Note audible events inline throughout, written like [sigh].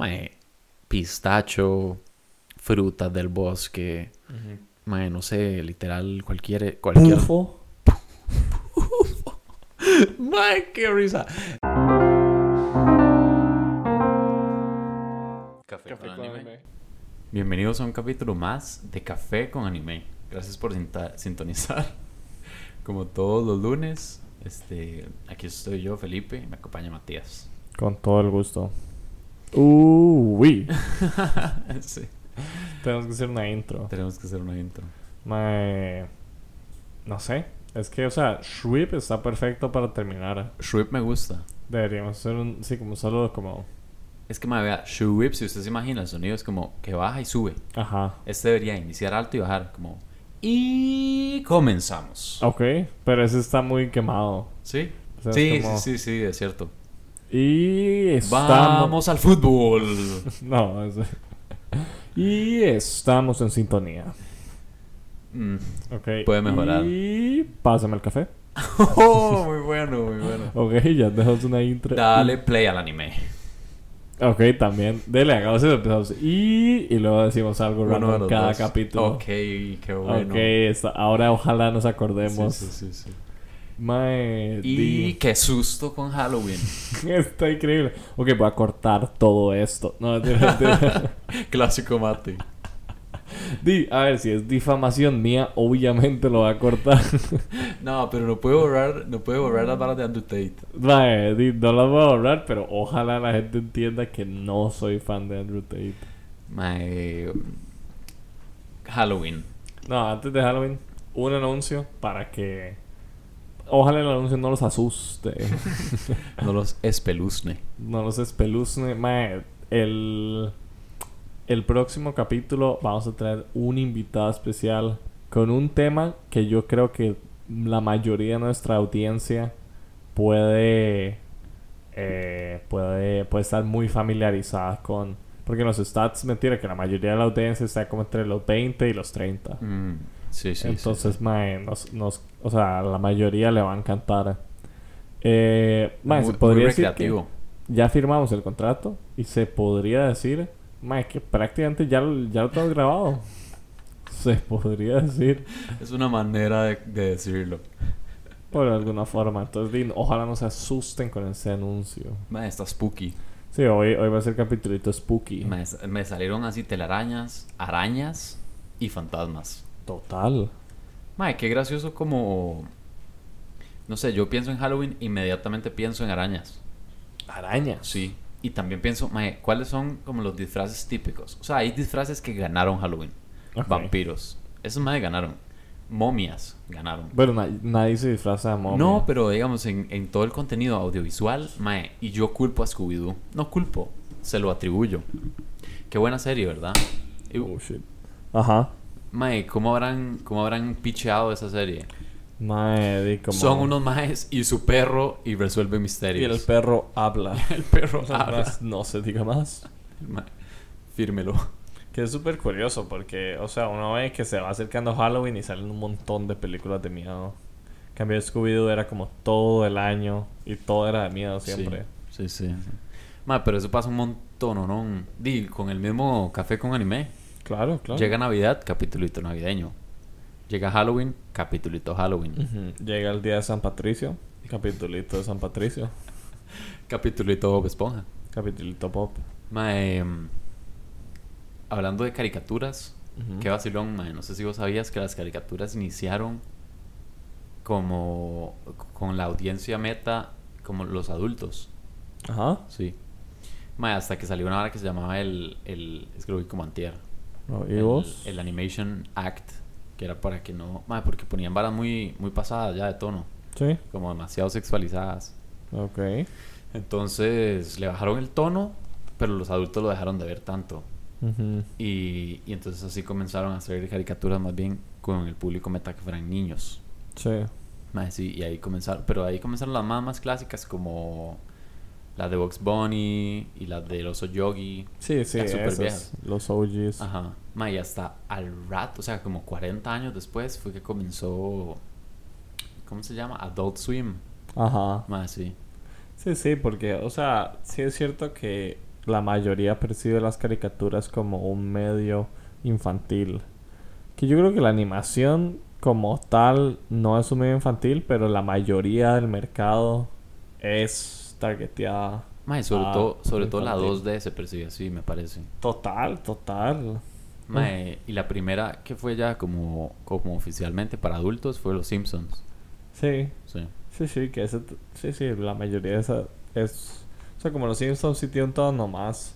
mae, pistacho, frutas del bosque, mae, no sé, literal, cualquier... cualquier... Pufo. [laughs] mae, qué risa. Café, con, anime. Bienvenidos a un capítulo más de Café con Anime. Gracias por sintonizar. [laughs] Como todos los lunes, este, aquí estoy yo, Felipe, y me acompaña Matías. Con todo el gusto. Uy. [laughs] sí. Tenemos que hacer una intro. Tenemos que hacer una intro. Mae, No sé. Es que, o sea, Shreep está perfecto para terminar. Shreep me gusta. Deberíamos hacer un. Sí, como solo como. Es que me vea, Shreep, si usted se imagina, el sonido es como que baja y sube. Ajá. Este debería iniciar alto y bajar, como. Y comenzamos. Ok, pero ese está muy quemado. ¿Sí? O sea, es sí, como- sí, sí, sí, es cierto. Y estamos. Vamos al fútbol. [laughs] No, ese- Y estamos en sintonía. Mm. Puede mejorar. Y pásame el café. [laughs] Oh, muy bueno, muy bueno. Ok, ya dejamos una intro. Dale play al anime. Ok, también. Dele, hagamos eso. Empezamos. Y, y luego decimos algo los cada dos. capítulo. Ok, qué bueno. Ok, está- ahora ojalá nos acordemos. Sí, sí, sí, sí. Mae, Y qué susto con Halloween. [laughs] está increíble. Ok, voy a cortar todo esto. No. [laughs] Clásico mate. Di, a ver, si es difamación mía, obviamente lo voy a cortar. [laughs] No, pero no puede borrar, no puede borrar las balas de Andrew Tate. Mae, di, no las voy a borrar, pero ojalá la gente entienda que no soy fan de Andrew Tate. My... Halloween. No, antes de Halloween, un anuncio para que. Ojalá el anuncio no los asuste. [laughs] No los espeluzne. no los espeluzne. Mae, el. El próximo capítulo vamos a traer un invitado especial con un tema que yo creo que la mayoría de nuestra audiencia puede. eh, puede, puede estar muy familiarizada con. Porque en los stats, mentira, que la mayoría de la audiencia está como entre los 20 y los 30. Mm, sí, sí, Entonces, sí. mae, nos, nos, o sea, la mayoría le va a encantar. Eh, mae, Muy- se podría decir que ya firmamos el contrato y se podría decir, mae, que prácticamente ya, lo- ya lo tenemos grabado. [laughs] Se podría decir Es una manera de, de decirlo. por alguna forma. Entonces, ojalá no se asusten con ese anuncio. Ma, está spooky. Sí, hoy, hoy va a ser capitulito spooky. Me, me salieron así telarañas, arañas y fantasmas. Total. Mae, qué gracioso como... No sé, yo pienso en Halloween, inmediatamente pienso en arañas. Arañas. Sí. Y también pienso, mae, ¿cuáles son como los disfraces típicos? O sea, hay disfraces que ganaron Halloween. Vampiros. Esos mae ganaron. Momias ganaron. Bueno, na- nadie se disfraza de momia. No, pero digamos, en, en todo el contenido audiovisual, mae, y yo culpo a Scooby-Doo. No culpo, se lo atribuyo. Qué buena serie, ¿verdad? Oh, shit. Ajá. Mae, ¿cómo habrán, ¿cómo habrán picheado esa serie? Mae, como... Son unos maes y su perro y resuelve misterios. Y el perro habla. [laughs] El perro habla. más, No se diga más. Mae, Fírmelo. Que es súper curioso porque, o sea, uno ve que se va acercando Halloween y salen un montón de películas de miedo. En cambio, Scooby-Doo era como todo el año y todo era de miedo siempre. Sí, sí. sí. Mae, pero eso pasa un montón, ¿o no? Di, con el mismo café con anime. Claro, claro. Llega Navidad, capitulito navideño. Llega Halloween, capitulito Halloween. Llega el día de San Patricio. Capitulito de San Patricio. [laughs] Capitulito Bob Esponja. Capitulito pop. Mae, em, hablando de caricaturas, Ujú. qué vacilón, mae. No sé si vos sabías que las caricaturas iniciaron como con la audiencia meta, como los adultos. Ajá. Sí. Mae, hasta que salió una hora que se llamaba el, el es que lo vi como antier. No, ¿Y el, vos? el Animation Act, que era para que no, mae, porque ponían varas muy, muy pasadas ya de tono, Sí. como demasiado sexualizadas. Ok. Entonces le bajaron el tono, pero los adultos lo dejaron de ver tanto. Y, y entonces así comenzaron a hacer caricaturas más bien con el público meta que fueran niños. Sí. Sí, y ahí comenzaron, pero ahí comenzaron las más, más clásicas como la de Box Bunny y la del oso Yogi. Sí, sí, súper esas, viejas. los OGs. Ajá. Ma, y hasta al rato, o sea, como 40 años después fue que comenzó. ¿Cómo se llama? Adult Swim. Ajá. Ma, sí. Sí, sí, porque, o sea, sí es cierto que la mayoría percibe las caricaturas como un medio infantil. Que yo creo que la animación como tal no es un medio infantil, pero la mayoría del mercado es targeteada. Mae, sobre a todo, sobre todo la infantil. 2D se percibe así, me parece. Total, total. Mae, y la primera que fue ya como, como oficialmente para adultos fue Los Simpsons. Sí, Sí. sí, sí, que ese, sí, sí, la mayoría de esa es... O sea, como los Simpsons sí tiene un tono más,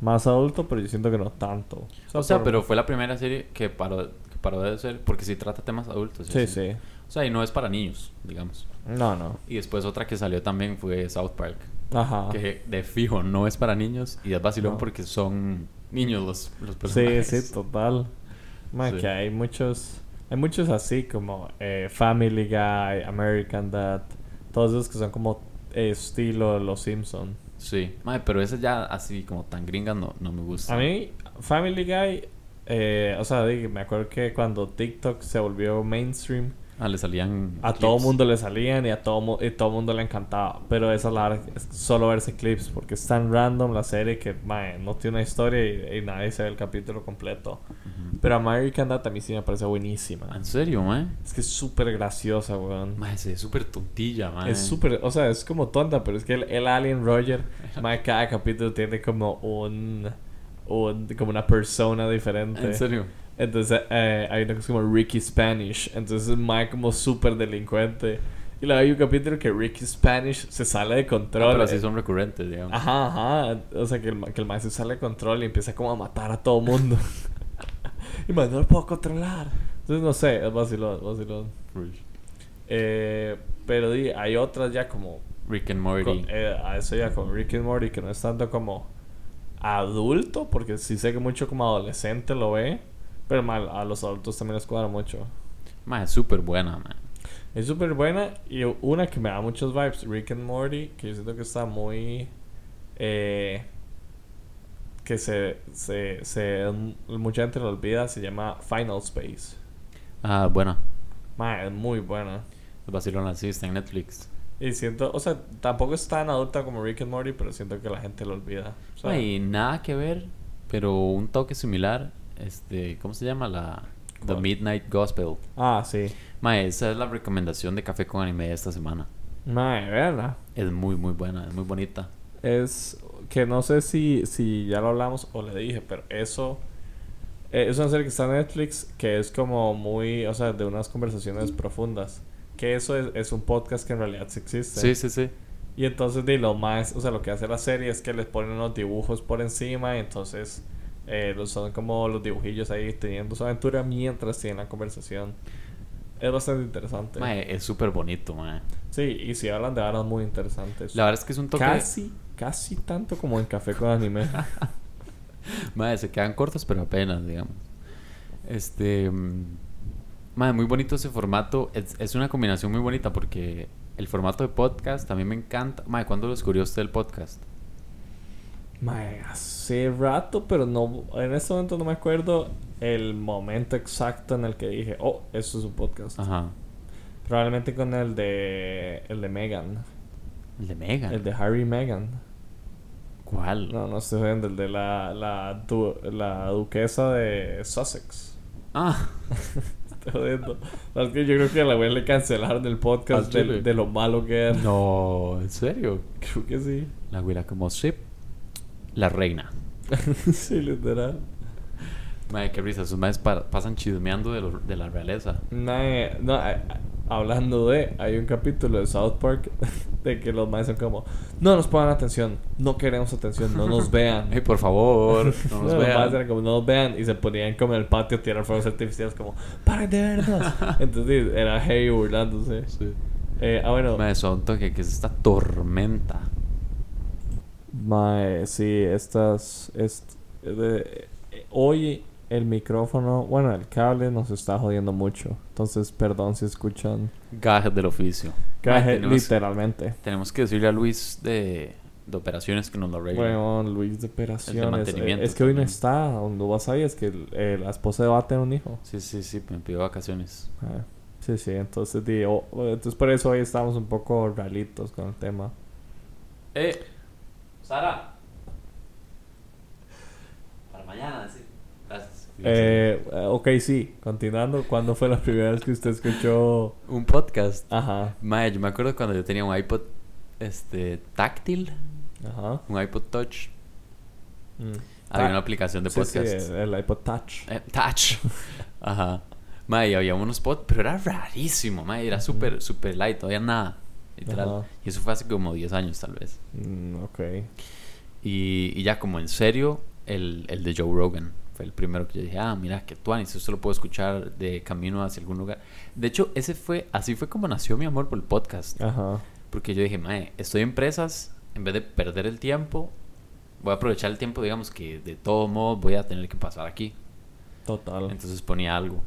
más adulto, pero yo siento que no tanto. O sea, por- pero fue la primera serie que paró, que paró de ser, porque sí trata temas adultos. Sí, sí. O sea, y no es para niños, digamos. No, no. Y después otra que salió también fue South Park, Ajá. que de fijo no es para niños y es vacilón No. porque son niños los, los Sí, personajes. sí, total. Man, Sí. que hay muchos... Hay muchos así como eh, Family Guy, American Dad, todos esos que son como eh, estilo Los Simpson. Sí. Mae, pero ese ya así como tan gringa no, no me gusta. A mí, Family Guy, eh, o sea, me acuerdo que cuando TikTok se volvió mainstream, Ah, le salían a clips. todo mundo le salían y a todo, y todo mundo le encantaba. Pero esa es la es solo verse clips, porque es tan random la serie que mae, no tiene una historia y, y nadie se ve el capítulo completo. Ujú. Pero American Dad a mí sí me parece buenísima. ¿En serio, mae? Es que es súper graciosa, weón. Ve súper tontilla, mae. Es súper, o sea, es como tonta, pero es que el, el Alien Roger, [laughs] mae, cada capítulo tiene como un, un como una persona diferente. ¿En serio? Entonces eh, hay una cosa como Ricky Spanish, entonces es mae como súper delincuente. Y luego hay un capítulo que Ricky Spanish se sale de Ah, control. pero sí son recurrentes, digamos. Ajá, ajá. O sea, que el, que el mae se sale de control y empieza como a matar a todo mundo. [laughs] y mae, no lo puedo controlar. Entonces, no sé, es vacilón, vacilón. Eh, pero di, hay otras ya como... Rick and Morty. con- eh, a eso ya con Rick and Morty, que no es tanto como adulto, porque sí sé que mucho como adolescente lo ve. Pero mal, a los adultos también les cuadra mucho. Mae, es súper buena, mae. Es súper buena y una que me da muchos vibes, Rick and Morty, que yo siento que está muy... Eh, que se, se, se... Mucha gente lo olvida, se llama Final Space. Ah, buena. Ma, es muy buena. El vacilón así está en Netflix. Y siento, o sea, tampoco es tan adulta como Rick and Morty, pero siento que la gente lo olvida. O sea, Mae, y nada que ver, pero un toque similar. Este, ¿cómo se llama? La The. Midnight Gospel. Ah, sí. Mae, esa es la recomendación de Café con Anime de esta semana. Ma, verla. Es muy, muy buena, es muy bonita. Es que no sé si, si ya lo hablamos o le dije, pero eso eh, es una serie que está en Netflix que es como muy, o sea, de unas conversaciones profundas. Que eso es, es un podcast que en realidad sí existe. Sí, sí, sí. Y entonces de lo más, o sea, lo que hace la serie es que les ponen unos dibujos por encima y entonces eh, son como los dibujillos ahí teniendo su aventura mientras tienen la conversación. Es bastante interesante. Es súper bonito. Sí, y si hablan de varas muy interesantes. La verdad es que es un toque... Casi, casi tanto como en Café con Anime. [laughs] Mae, se quedan cortos, pero apenas, digamos. Este. mm, Mae, muy bonito ese formato. Es, es una combinación muy bonita porque el formato de podcast también me encanta. Mae, ¿cuándo lo descubrió usted el podcast? Mae, hace rato, pero no, en este momento no me acuerdo el momento exacto en el que dije, oh, eso es un podcast. Ajá. Probablemente con el de, el de Megan, El de Megan. el de Harry Megan. ¿Cuál? No, no estoy viendo, el de la, la, du- la duquesa de Sussex. Ah, [laughs] Estoy jodiendo. Yo creo que a la wea le cancelaron el podcast ¿Al de, de lo malo que era. no, ¿en serio? Creo que sí. La güila como Ship. La reina. [laughs] sí, literal. Mae, qué risa. Esos maes pa- pasan chismeando de, lo- de la realeza. Mae, no, a- a- hablando de, hay un capítulo de South Park [laughs] de que los maestros son como, no nos pongan atención, no queremos atención, no nos vean. [laughs] Ay, por favor, no nos los vean. maes eran como, no nos vean, y se ponían como en el patio a tirar fuegos artificiales como, paren de vernos. Entonces era Harry burlándose. Sí. Eh, ah, bueno. Mae, son toque que es esta tormenta. Mae, sí, estas. est- de- hoy el micrófono, bueno, el cable nos está jodiendo mucho. Entonces, perdón si escuchan. Gajes del oficio. Tenemos, literalmente. tenemos que decirle a Luis de, de operaciones que nos lo arregle. Bueno, Luis de operaciones. mantenimiento Eh, es que hoy no está. Vas ahí, es que eh, la esposa de va a tener un hijo. Sí, sí, sí, me pidió vacaciones. Ah, sí, sí, entonces, di, oh, entonces por eso hoy estamos un poco ralitos con el tema. ¡Eh! Sara. Para mañana, sí. Gracias. Eh, eh, ok, sí. Continuando, ¿cuándo fue la primera vez que usted escuchó un podcast? Ajá. Mae, yo me acuerdo cuando yo tenía un iPod este táctil. Ajá. Un iPod Touch. Mm. Había una ah, aplicación de podcast. Sí, el iPod Touch. Eh, Touch. [laughs] Ajá. Mae, había unos podcasts, pero era rarísimo, mae, era súper, súper light, todavía nada. Literal. Ajá. Y eso fue hace como 10 años, tal vez. Mm, ok. Y, y ya como en serio, el, el de Joe Rogan. Fue el primero que yo dije, ah, mira, que tú, esto lo puedo escuchar de camino hacia algún lugar. De hecho, ese fue, así fue como nació mi amor por el podcast. Ajá. Porque yo dije, mae, estoy en presas, en vez de perder el tiempo, voy a aprovechar el tiempo, digamos, que de todo modo voy a tener que pasar aquí. Total. Entonces ponía algo.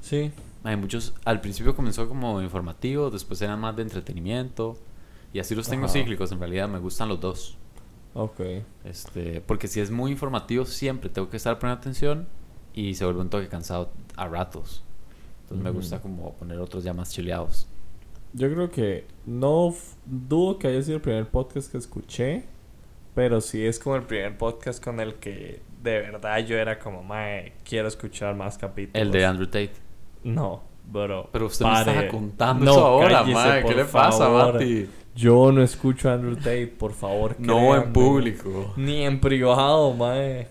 Sí. Hay muchos, al principio comenzó como informativo, después eran más de entretenimiento. Y así los tengo Ajá. cíclicos, en realidad me gustan los dos. Ok. Este, porque si es muy informativo siempre tengo que estar poniendo atención y se vuelve un toque cansado a ratos. Entonces me gusta como poner otros ya más chileados. Yo creo que no dudo que haya sido el primer podcast que escuché, pero sí es como el primer podcast con el que de verdad yo era como, mae, quiero escuchar más capítulos. El de Andrew Tate. No, bro. Pero usted me estaba contando No, eso ahora, cállese, mae. ¿Qué le pasa. Mati? Yo no escucho a Andrew Tate, por favor. No créanme. en público. Ni en privado, mae.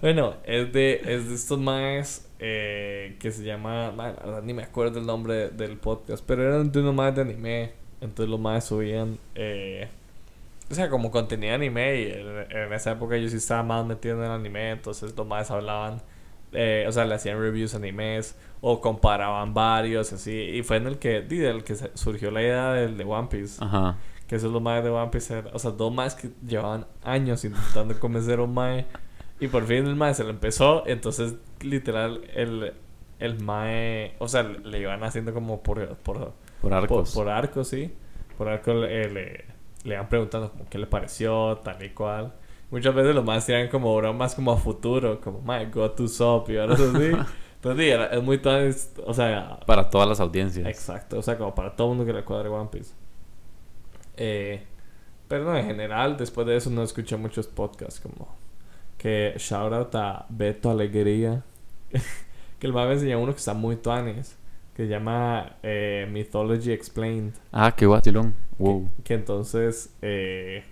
Bueno, es de, es de estos maes eh, que se llama. verdad ni me acuerdo el nombre del podcast, pero eran de unos maes de anime. Entonces los maes subían. Eh, o sea, como contenido de anime. Y en, en esa época yo sí estaba más metido en el anime. Entonces los maes hablaban. Eh, o sea, le hacían reviews animes. O comparaban varios, así. Y fue en el que. del que surgió la idea del de One Piece. Ajá. Que esos los maes de One Piece O sea, dos maes que llevaban años intentando convencer a un mae. Y por fin el mae se lo empezó. Entonces, literal, el, el mae. O sea, le iban haciendo como por. Por, Por por, arcos. por arco, sí. Por arco le, le, le iban preguntando como qué le pareció, tal y cual. Muchas veces los más tiran como bromas como a futuro, como mae, go to sop y ahora así. [laughs] Entonces, sí, era- es muy tan. O sea, Para todas las audiencias. Exacto, o sea, como para todo el mundo que le cuadre One Piece. Eh, pero no, en general, después de eso no escuché muchos podcasts como que shout out a Beto Alegría, [laughs] que el más me enseñó uno que está muy tuanes, que se llama eh, Mythology Explained, Ah, qué vacilón. Wow. que entonces, eh,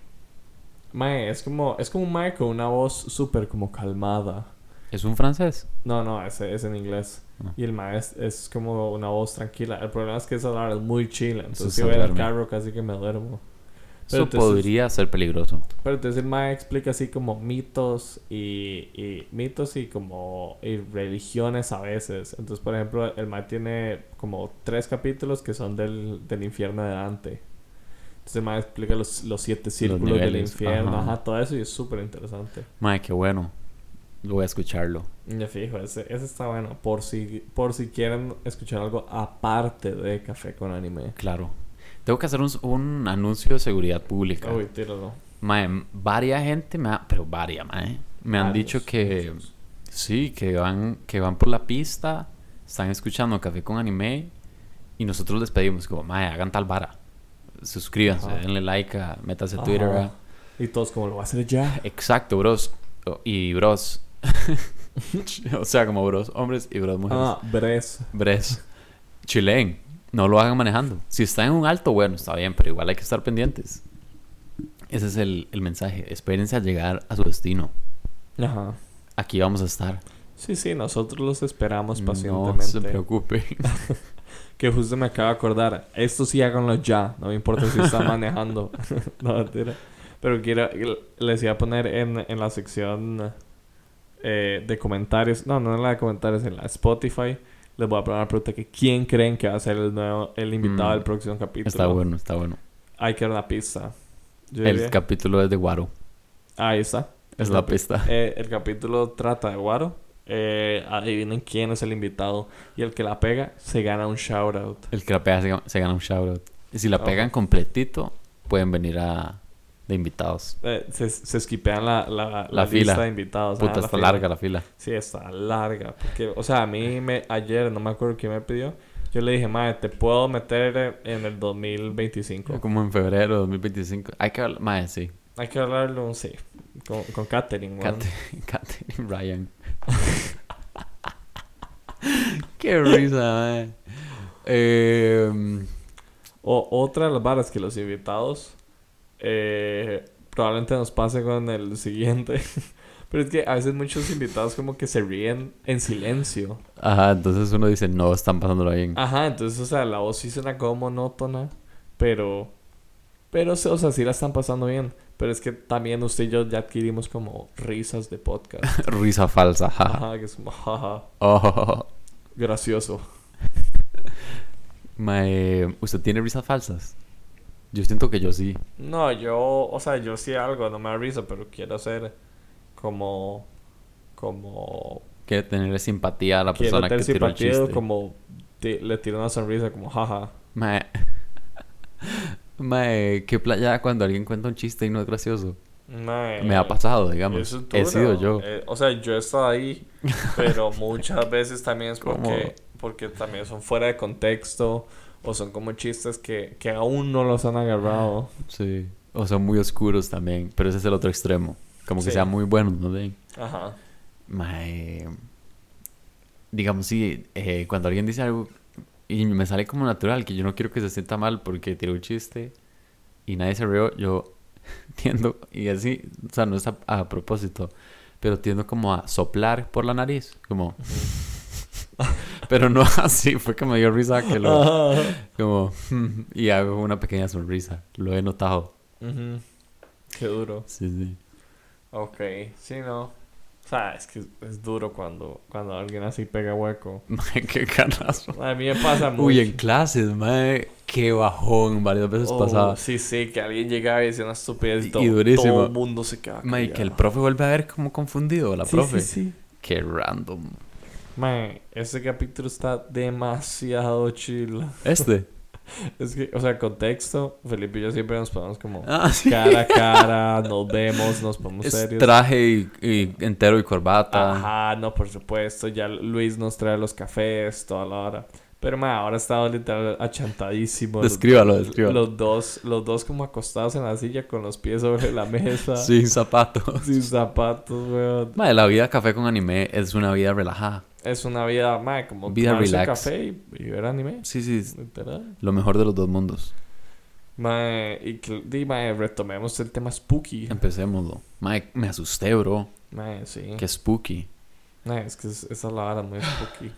mae, es como, es como un mae con una voz súper como calmada. ¿Es un francés? No, no, ese es en inglés. Ah. Y el maestro es, como una voz tranquila. El problema es que esa hora es muy chila. Eso Entonces, si voy duerme. carro, casi que me duermo. Eso entonces- podría ser peligroso. Pero entonces el maestro explica así como mitos y, y mitos y como y religiones a veces. Entonces, por ejemplo, el maestro tiene como tres capítulos que son del, del infierno de Dante. Entonces el maestro explica los, los siete círculos del niveles, infierno. ajá. Ajá, todo eso y es súper interesante. Mae, qué bueno. Lo voy a escucharlo. Ya fijo, ese, ese está bueno. Por si, por si quieren escuchar algo aparte de Café con Anime. Claro. Tengo que hacer un, un anuncio de seguridad pública. Uy, tíralo. Mae, varia gente me ha... Pero varia, mae. Me han Varios, dicho que... muchos. Sí, que van, que van por la pista, están escuchando Café con Anime y nosotros les pedimos como, mae, hagan tal vara. Suscríbanse, Ajá. denle like, a, métase a. Twitter. a- Y todos como lo va a hacer ya. Exacto, bros. Y bros. [laughs] o sea, como bros hombres y bros mujeres. Ah, Bres. Bres. Chileen. No lo hagan manejando. Si está en un alto, bueno, está bien, pero igual hay que estar pendientes. Ese es el, el mensaje. Espérense a llegar a su destino. Ajá. Aquí vamos a estar. Sí, sí, nosotros los esperamos No pacientemente. se preocupe. [laughs] Que justo me acabo de acordar. Esto sí háganlo ya. No me importa si están [laughs] manejando. [laughs] no, mentira. Pero quiero... Les iba a poner en, en la sección eh, de comentarios. No, no en la de comentarios. En la Spotify. Les voy a poner una pregunta que ¿quién creen que va a ser el nuevo... El invitado Mm, del próximo capítulo? está bueno, está bueno. Hay que dar una pista. Yo El diría- capítulo es de Guaro. Ahí está. Es El la pista. Eh, el capítulo trata de Guaro. Eh, adivinen quién es el invitado. Y el que la pega se gana un shout out. El que la pega se, se gana un shoutout. Y si la Ojo. pegan completito, pueden venir a de invitados. Eh, se, se skipean la, la, la, La lista fila. de invitados. Puta, Ah, está fila. larga la fila. Sí, está larga. Porque, o sea, a mí me, ayer, no me acuerdo quién me pidió. Yo le dije, madre, te puedo meter en el 2025. Como en febrero de 2025. Hay que hablar. Mae, sí. Hay que hablarlo, sí. Con, con Katherine, Kate y Ryan. [laughs] Qué risa. Eh, O otra de las varas que los invitados eh, probablemente nos pase con el siguiente. [laughs] Pero es que a veces muchos invitados como que se ríen en silencio. ajá, entonces uno dice, no, están pasándolo bien. Ajá, entonces, o sea, la voz sí suena como monótona, pero... Pero, o sea, sí la están pasando bien. Pero es que también usted y yo ya adquirimos como risas de podcast. [laughs] Risa falsa, jaja. Ajá, que es como, jaja, Oh, gracioso. [laughs] mae, ¿usted tiene risas falsas? Yo siento que yo sí. No, yo, o sea, yo sí algo, no me da risa, pero quiero hacer como... Como... Quiere tener simpatía a la Quiero persona que tener tiró el chiste. como... le tiro una sonrisa, como, jaja. Mae. Mae, qué playa cuando alguien cuenta un chiste y no es gracioso. Mae, Me ha pasado, digamos. eso es He sido yo. Eh, o sea, yo he estado ahí, pero [laughs] muchas veces también es ¿Cómo? porque, porque también son fuera de contexto o son como chistes que, que aún no los han agarrado. Sí. O son muy oscuros también. Pero ese es el otro extremo. Como que Sí. sea muy bueno, ¿no? ven? Ajá. Mae. Digamos, sí, eh, cuando alguien dice algo y me sale como natural, que yo no quiero que se sienta mal porque tiró un chiste y nadie se rió, yo [laughs] tiendo, y así, o sea, no es a, a propósito, pero tiendo como a soplar por la nariz, como, [laughs] pero no [laughs] así, fue que me dio risa que lo, como, y hago una pequeña sonrisa, lo he notado. Qué duro. sí, sí. Ok, sí, no. O sea, es que es duro cuando, cuando alguien así pega hueco. Mae, qué canazo. A mí me pasa mucho. Uy, en clases, mae, qué bajón, varias veces Oh, pasaba. Sí, sí, que alguien llegaba y decía una estupidez y Y todo, durísimo. todo el mundo se queda Mae, que el profe vuelve a ver como confundido, la Sí, profe. sí, sí. Qué random. Mae, ese capítulo está demasiado chill. Este. [laughs] [laughs] Es que, o sea, contexto, Felipe y yo siempre nos ponemos como Ah, [laughs] sí. cara a cara, nos vemos, nos ponemos Es serios. traje y, y entero y corbata. Ajá, no, por supuesto, ya Luis nos trae los cafés, toda la hora. Pero, mae, ahora estaba literal achantadísimo. Descríbalo, descríbalo. Los dos, los dos como acostados en la silla con los pies sobre la mesa. [laughs] Sin zapatos. Sin zapatos, weón. Mae, la vida café con anime es una vida relajada. Es una vida, mae, como Vida relax. café y, y ver anime. Sí, sí. Literal. Lo mejor de los dos mundos. Mae, y di, mae, retomemos el tema spooky. Empecémoslo. Mae, me asusté, bro. Mae, sí. Qué spooky. Mae, es que es- esa es la vara muy spooky.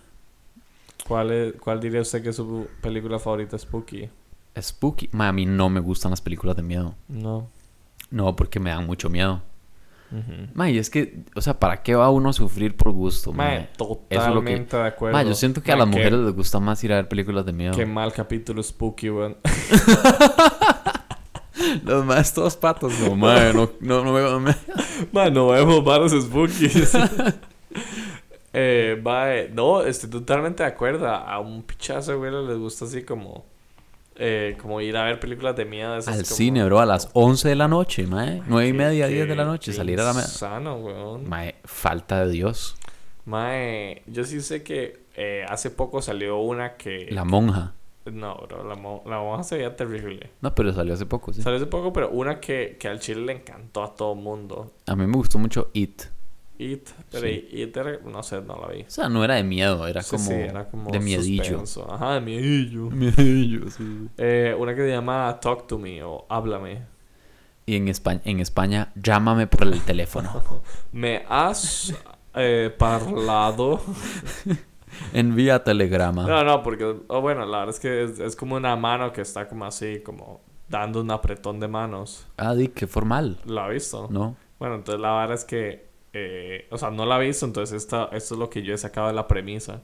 ¿Cuál, es, ¿Cuál diría usted que es su película favorita spooky? Spooky. Mae, a mí no me gustan las películas de miedo. No. No, porque me dan mucho miedo. Ujú. Mae, es que, o sea, ¿para qué va uno a sufrir por gusto, Mae, mae? totalmente de acuerdo. Mae, yo siento que a Mae, las qué- mujeres les gusta más ir a ver películas de miedo. Qué mal capítulo spooky, weón. [laughs] [laughs] Los más todos patos. No, mae, no, no, no veo. me- [laughs] Mae, no vemos varos spookies. eh, mae, no, estoy totalmente de acuerdo. A un pichazo, güey, les gusta así como... Eh, como ir a ver películas de miedo. esas Al como- cine, bro, a las 11 de la noche, mae. 9 y media, qué- 10 de la noche, salir a la media. Insano, weón. Mae, falta de Dios. Mae, yo sí sé que eh, hace poco salió una que... La monja. No, bro, la, mo- la monja se veía terrible. No, pero salió hace poco, sí. Salió hace poco, pero una que, que al chile le encantó a todo mundo. A mí me gustó mucho It. It, pero Sí. It era- no sé, no la vi. O sea, no era de miedo, era Sí, como, sí, era como de miedillo. suspenso. Ajá, de miedillo. Miedillo, sí. Eh, una que se llama Talk to Me o Háblame. Y en España, en España, llámame por el teléfono. [laughs] Me has eh, parlado. [laughs] Envía telegrama. No, no, porque, oh, bueno, la verdad es que es, es como una mano que está como así, como dando un apretón de manos. Ah, di, qué formal. ¿La ha visto? ¿No? Bueno, entonces la verdad es que, eh, o sea, no la he visto, entonces esta, esto es lo que yo he sacado de la premisa.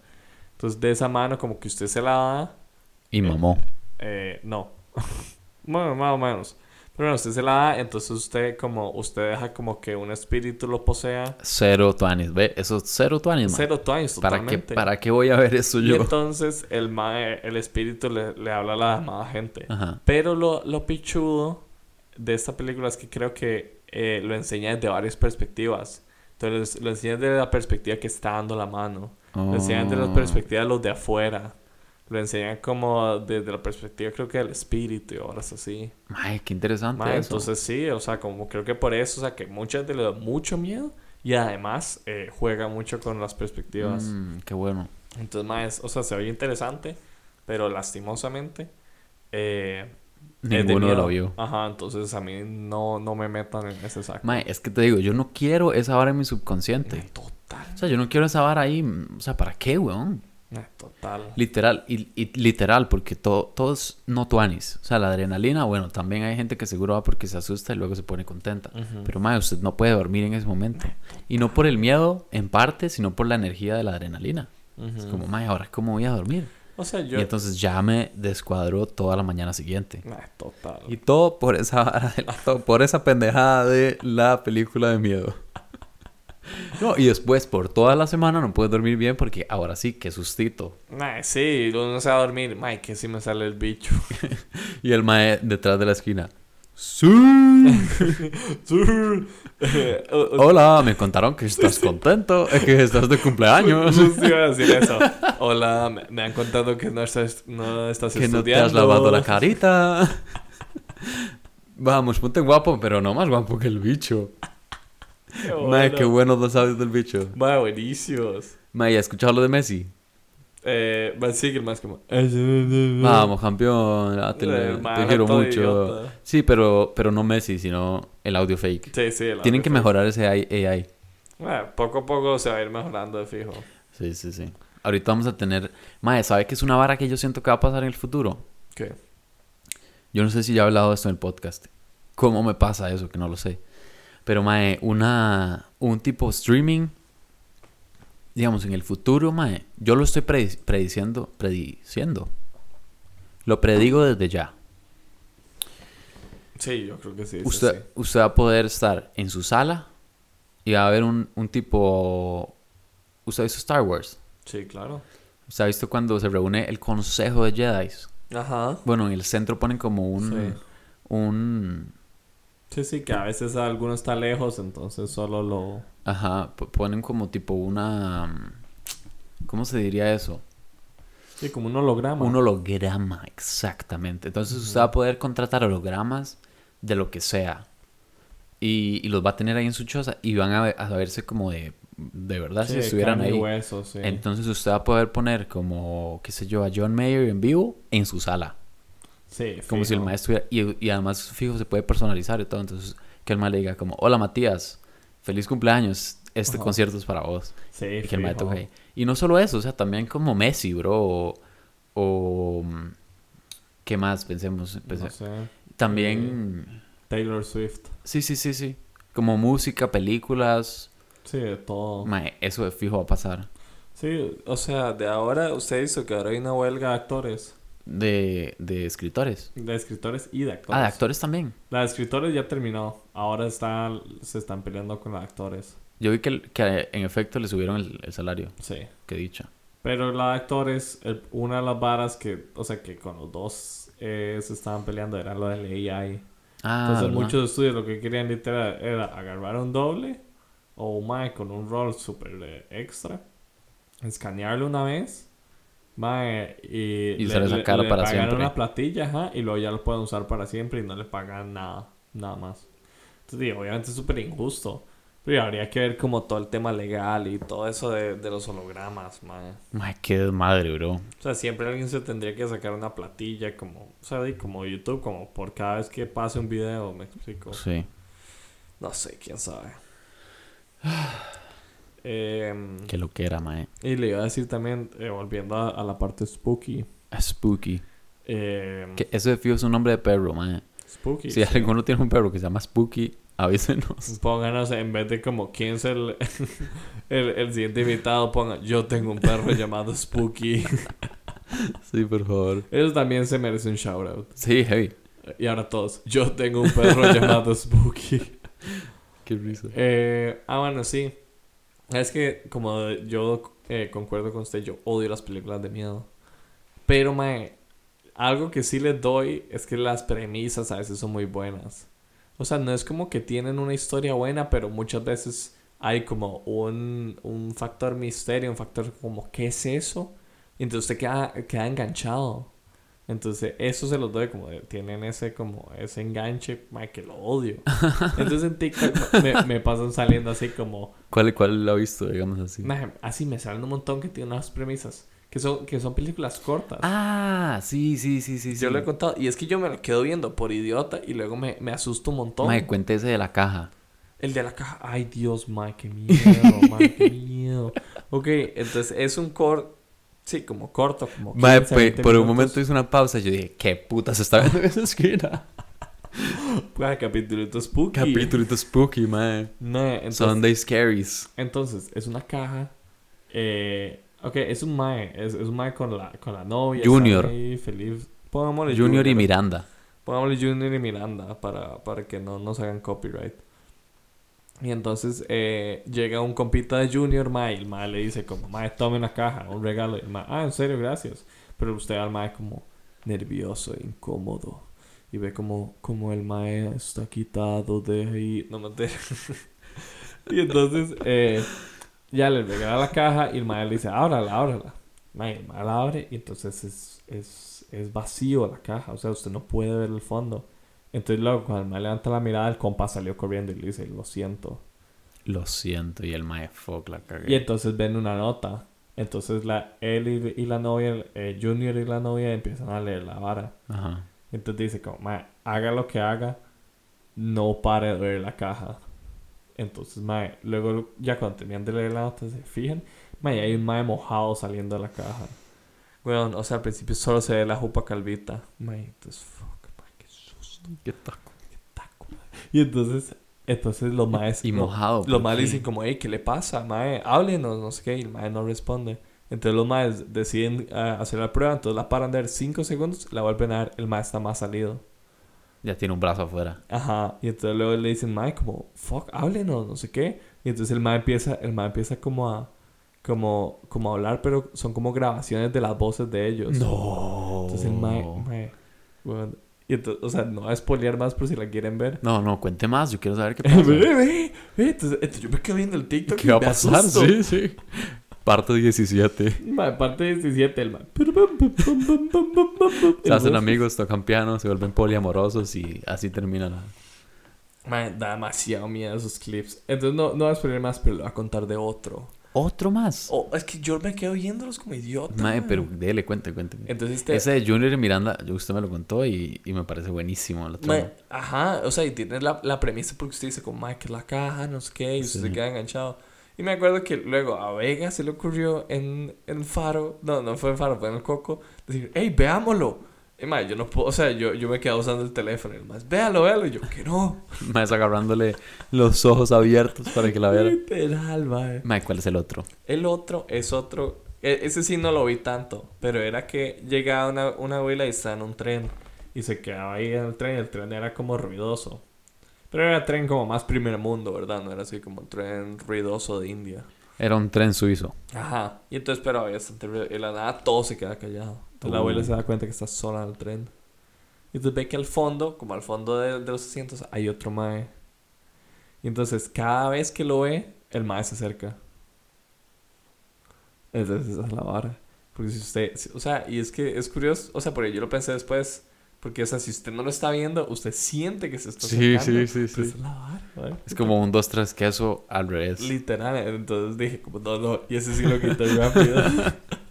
Entonces, de esa mano, como que usted se la da, Y mamó. eh, no. [laughs] bueno, más o menos. Pero bueno, usted se la da, entonces usted como, usted deja como que un espíritu lo posea. Cero tuanis, ¿ve? Eso es cero tuanis, man. Cero times, ¿Para qué. ¿Para qué voy a ver eso Y yo? entonces el, mae- el espíritu le, le habla a la demás gente. Ajá. Pero lo, lo pichudo de esta película es que creo que eh, lo enseña desde varias perspectivas. Entonces lo enseña desde la perspectiva que está dando la mano. Lo enseñan desde la Oh. perspectiva de los de afuera. Lo enseñan como desde la perspectiva creo que del espíritu y horas así. Ay, qué interesante eso. entonces sí, o sea, como creo que por eso, o sea, que mucha gente le da mucho miedo y además eh, juega mucho con las perspectivas. Mm, qué bueno. Entonces, más, o sea, se oye interesante, pero lastimosamente. Eh, Ninguno lo vio. Ajá, entonces a mí no, no me metan en ese saco. Mae, es que te digo, yo no quiero esa vara en mi subconsciente. Total. O sea, yo no quiero esa vara ahí. O sea, ¿para qué, weón? Total. Literal, y, y literal, porque todo, todo es no tuanis. O sea, la adrenalina, bueno, también hay gente que seguro va porque se asusta y luego se pone contenta. Pero, mae, usted no puede dormir en ese momento. Y no por el miedo, en parte, sino por la energía de la adrenalina. Es como, mae, ahora, ¿cómo voy a dormir? O sea, yo... Y entonces ya me descuadró toda la mañana siguiente. total. Y todo por esa por esa pendejada de la película de miedo. [laughs] No, y después por toda la semana no puedes dormir bien porque ahora sí, qué sustito. Nah, sí, uno se va a dormir. Mae, que sí me sale el bicho. [laughs] y el mae detrás de la esquina. ¡Sí! [laughs] Hola, me contaron que estás contento, que estás de cumpleaños. Justo iba a decir eso. Hola, me, han contado que no estás, no estás que estudiando. Que no te has lavado la carita. Vamos, ponte guapo, pero no más guapo que el bicho. Qué bueno. qué buenos los audios del bicho. Va, buenísimos. Mae, ¿has escuchado lo de Messi? Eh, sí, más como. Vamos, campeón. Te, eh, te quiero mucho. Sí, pero, pero no Messi, sino el audio fake. Sí, sí, Tienen que mejorar ese AI. Bueno, poco a poco se va a ir mejorando de fijo. Sí, sí, sí. Ahorita vamos a tener. Mae, ¿sabe qué es una vara que yo siento que va a pasar en el futuro? ¿Qué? Yo no sé si ya he hablado de esto en el podcast. ¿Cómo me pasa eso? Que no lo sé. Pero, mae, una, un tipo streaming digamos, en el futuro, mae, yo lo estoy prediciendo, prediciendo. Lo predigo desde ya. Sí, yo creo que sí. Usted, usted va a poder estar en su sala y va a haber un, un tipo... ¿Usted ha visto Star Wars? Sí, claro. ¿Usted ha visto cuando se reúne el Consejo de Jedi? Ajá. Bueno, en el centro ponen como un... Un... Sí, sí, que a veces alguno está lejos, entonces solo lo... Ajá, ponen como tipo una... ¿Cómo se diría eso? Sí, como un holograma. Un holograma, exactamente. Entonces usted va a poder contratar hologramas de lo que sea. Y, los va a tener ahí en su choza y van a, a verse como de... De verdad, si estuvieran ahí. Entonces usted va a poder poner como, qué sé yo, a John Mayer en vivo en su sala. Sí, Como si el maestro... Y, y además, fijo, se puede personalizar y todo. Entonces, que el maestro le diga como, hola Matías, feliz cumpleaños, este concierto es para vos. Sí, y que el maestro Y no solo eso, o sea, también como Messi, bro, o... ¿Qué más? Pensemos. No sé. También... Eh, Taylor Swift. Sí, sí, sí, sí. Como música, películas. Sí, de todo. Mae, eso de fijo va a pasar. Sí, o sea, de ahora usted hizo que ahora hay una huelga de actores. De, de escritores. De escritores y de actores. Ah, de actores también. La de escritores ya terminó. Ahora está, se están peleando con los actores. Yo vi que, que en efecto le subieron el, salario. Sí. Que dicho. Pero la de actores, una de las varas que, o sea, que con los dos eh, se estaban peleando era lo del AI. Ah, Entonces muchos estudios lo que querían literal era agarrar un doble o un Mike con un rol super eh, extra, escanearlo una vez Mae, y, y le, le, para pagan siempre. una platilla, ajá, y luego ya lo pueden usar para siempre y no le pagan nada, nada más. Entonces, digo, obviamente es súper injusto. Pero habría que ver como todo el tema legal y todo eso de, de los hologramas, mae. Mae, qué madre, bro. O sea, siempre alguien se tendría que sacar una platilla como, o sea, como YouTube, como por cada vez que pase un video, me explico. Sí. No sé, quién sabe. [sighs] Eh, que lo que era, mae. Y le iba a decir también, eh, volviendo a, la parte spooky. spooky. Eh, que eso de fijo es un nombre de perro, mae. Spooky. Si alguno tiene un perro que se llama Spooky, avísenos. [laughs] Pónganos, en vez de como quién es el, [laughs] el, el siguiente invitado, ponga yo tengo un perro [laughs] llamado Spooky. sí, por favor. Ellos también se merecen un shout out. Sí, hey. Y ahora todos, yo tengo un perro llamado Spooky. Qué risa. Eh, ah, bueno, sí. Es que, como yo eh, concuerdo con usted, yo odio las películas de miedo. Pero, mae, algo que sí les doy es que las premisas a veces son muy buenas. O sea, no es como que tienen una historia buena, pero muchas veces hay como un, un factor misterio, un factor como, ¿qué es eso? Y entonces usted queda, queda enganchado. Entonces, eso se los doy como de- tienen ese como ese enganche, mae, que lo odio. [laughs] Entonces en TikTok me, me pasan saliendo así como, ¿Cuál, ¿Cuál lo ha visto, digamos así? así me salen un montón que tienen unas premisas, que son, que son películas cortas. Ah, sí, sí, sí, sí. Yo sí. lo he contado, y es que yo me lo quedo viendo por idiota y luego me, me asusto un montón. Mae, cuéntese de la caja. El de la caja, ay Dios, mae, qué miedo, mae, qué [laughs] miedo. Ok, entonces es un corto, sí, como corto, como Mae, 15, pe- 20 por un momento hice una pausa y yo dije, ¿qué puta se está viendo en esa esquina? [laughs] Mae, capítulito spooky. Capítulito spooky, mae. Mae, entonces, Sunday Scaries. entonces, es una caja, eh, ok, es un mae, es, es un mae con la, con la novia. Junior. ahí feliz. Pongámosle Junior y Miranda. Pongámosle Junior y Miranda para, para que no nos hagan copyright. Y entonces eh, llega un compita de Junior, mae, y el mae le dice como, mae, tome una caja, un regalo. Y el mae, ah, en serio, gracias. Pero usted al mae como nervioso, incómodo. Y ve como, como el mae está quitado de ahí. No me [laughs] Y entonces eh, ya le regala la caja y el mae le dice, ábrala, ábrala. Mae, el mae la abre y entonces es, es, es vacío la caja. O sea, usted no puede ver el fondo. Entonces luego cuando el mae levanta la mirada, el compa salió corriendo y le dice, lo siento. Lo siento, y el mae fuck la Y cagué. entonces ven una nota. Entonces la, él y, y la novia, eh, Junior y la novia empiezan a leer la vara. Ajá. Entonces dice como, mae, haga lo que haga, no pare de ver la caja. Entonces, mae, luego ya cuando terminan de leer la nota, se fijan, mae, hay un mae mojado saliendo de la caja. Bueno, o sea, al principio solo se ve la jupa calvita. Mae, entonces, fuck, Qué taco. qué taco. Y entonces, entonces los maes... Y mojado. los ¿por maes qué? dicen como, hey, ¿qué le pasa, mae? Háblenos, no sé qué. Y el mae no responde. Entonces los maes deciden ah, hacer la prueba. Entonces la paran de ver 5 segundos. La vuelven a ver. El mae está más salido. Ya tiene un brazo afuera. Ajá. Y entonces luego le dicen, mae, como, fuck, háblenos, no sé qué. Y entonces el mae empieza, el mae empieza como a... Como, como a hablar, pero son como grabaciones de las voces de ellos. No. Entonces el mae, mae, bueno, y entonces, o sea, no a spoilear más por si la quieren ver. No, no, cuente más. Yo quiero saber qué [laughs] pasa. Entonces, entonces yo me quedo viendo el TikTok. ¿Qué va a pasar? asusto. Sí, sí. Parte 17. Mae, parte 17, el mae. Se hacen amigos, tocan piano, se vuelven poliamorosos y así termina la... Mae, da demasiado miedo esos clips. Entonces no, no voy a spoilear más, pero le voy a contar de otro. Otro más. Oh, es que yo me quedo viéndolos como idiota. Mae. pero dele, cuente, cuente. Entonces este... Ese de Junior y Miranda, yo- usted me lo contó y, y me parece buenísimo la trama. Ajá, o sea, y tiene la, la premisa porque usted dice como, mae, que la caja, no sé qué, y usted Sí. se queda enganchado. Y me acuerdo que luego a Vega se le ocurrió en, en Faro, no, no fue en Faro, fue en el Coco, decir, hey, veámoslo. Y mae, yo no puedo, o sea, yo, yo me quedaba usando el teléfono, y el más, véalo, véalo, y yo, que no. [laughs] Más agarrándole los ojos abiertos para que la viera. Literal, mae. Mae, ¿cuál es el otro? El otro es otro, e- ese sí no lo vi tanto, pero era que llegaba una, una abuela y estaba en un tren, y se quedaba ahí en el tren, y el tren era como ruidoso. Pero era tren como más primer mundo, ¿verdad? No era así como un tren ruidoso de India. Era un tren suizo. Ajá. Y entonces, pero había bastante ruido. Y la nada todo se queda callado. Entonces la Uh. abuela se da cuenta que está sola en el tren. Y entonces ve que al fondo, como al fondo de, de los asientos, hay otro mae. Y entonces cada vez que lo ve, el mae se acerca. Entonces esa es la vara. Porque si usted, si- o sea, y es que es curioso, o sea, porque yo lo pensé después, porque, o sea, si usted no lo está viendo, usted siente que se está Sí, acercando. sí, sí, sí. esa es la vara. Es como un 2, 3 queso al revés. Literal, entonces dije como, no, no, y ese sí lo quité rápido. [laughs]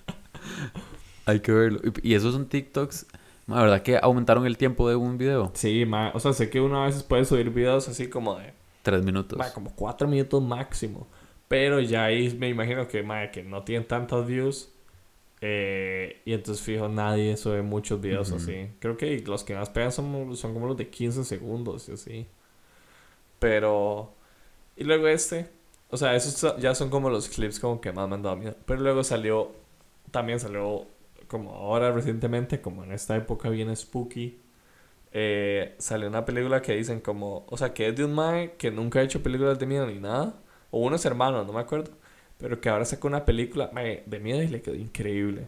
Hay que verlo. Y esos son TikToks. La verdad que aumentaron el tiempo de un video. Sí, ma, o sea, sé que uno a veces puede subir videos así como de, Tres minutos. ma, como cuatro minutos máximo. Pero ya ahí me imagino que, ma, que no tienen tantas views. eh, y entonces fijo, nadie sube muchos videos así. Creo que los que más pegan son, son como los de 15 segundos y así. Pero... Y luego este... O sea, esos so- ya son como los clips como que más me han dado miedo. Pero luego salió... También salió como ahora recientemente, como en esta época viene spooky. eh, salió una película que dicen como... O sea, que es de un mae que nunca ha hecho películas de miedo ni nada. O unos hermanos, no me acuerdo. Pero que ahora sacó una película mae, de miedo y le quedó increíble.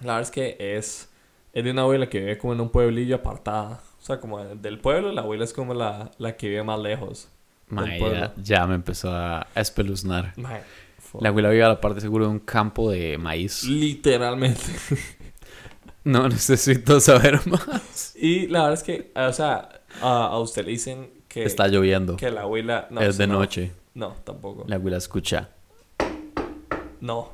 La verdad es que es... Es de una abuela que vive como en un pueblillo apartada. O sea, como del pueblo, la abuela es como la, la que vive más lejos. Mae, ya, ya me empezó a a espeluznar. Mae, La abuela vive a la parte seguro de un campo de maíz. Literalmente. [laughs] No necesito saber más. Y la verdad es que, o sea, a, a usted le dicen que... Está lloviendo. Que la abuela... No, es de no. noche. No, tampoco. La abuela escucha. No.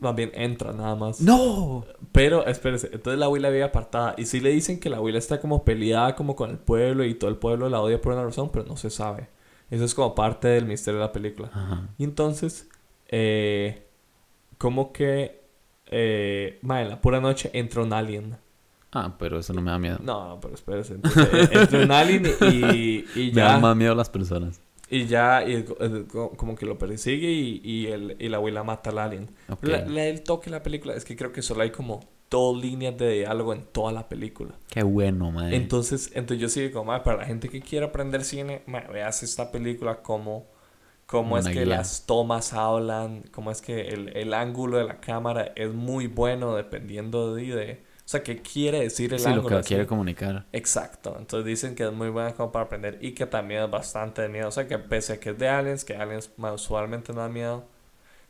Más bien entra nada más. ¡No! Pero, espérese, entonces la abuela vive apartada. Y sí le dicen que la abuela está como peleada como con el pueblo y todo el pueblo la odia por una razón, pero no se sabe. Eso es como parte del misterio de la película. Ajá. Y entonces, eh, como que, eh, ma, en la pura noche entra un alien. Ah, pero eso no me da miedo. No, pero espérese. Entonces, eh, entra un alien y, y [laughs] Me dan ya, más miedo las personas. y ya, y como que lo persigue y, y, el, y la abuela mata al alien. Ok. La, la- el toque de la película es que creo que solo hay como dos líneas de diálogo en toda la película. Qué bueno, madre. Entonces, entonces yo sigo como, "Mae, para la gente que quiera aprender cine, mae, veas esta película como cómo es que guía. las tomas hablan, cómo es que el, el ángulo de la cámara es muy bueno dependiendo de, de- o sea, qué quiere decir el sí, lo ángulo. que así. quiere comunicar. Exacto, entonces dicen que es muy buena como para aprender y que también es bastante de miedo, o sea, que pese a que es de aliens, que aliens usualmente no dan miedo,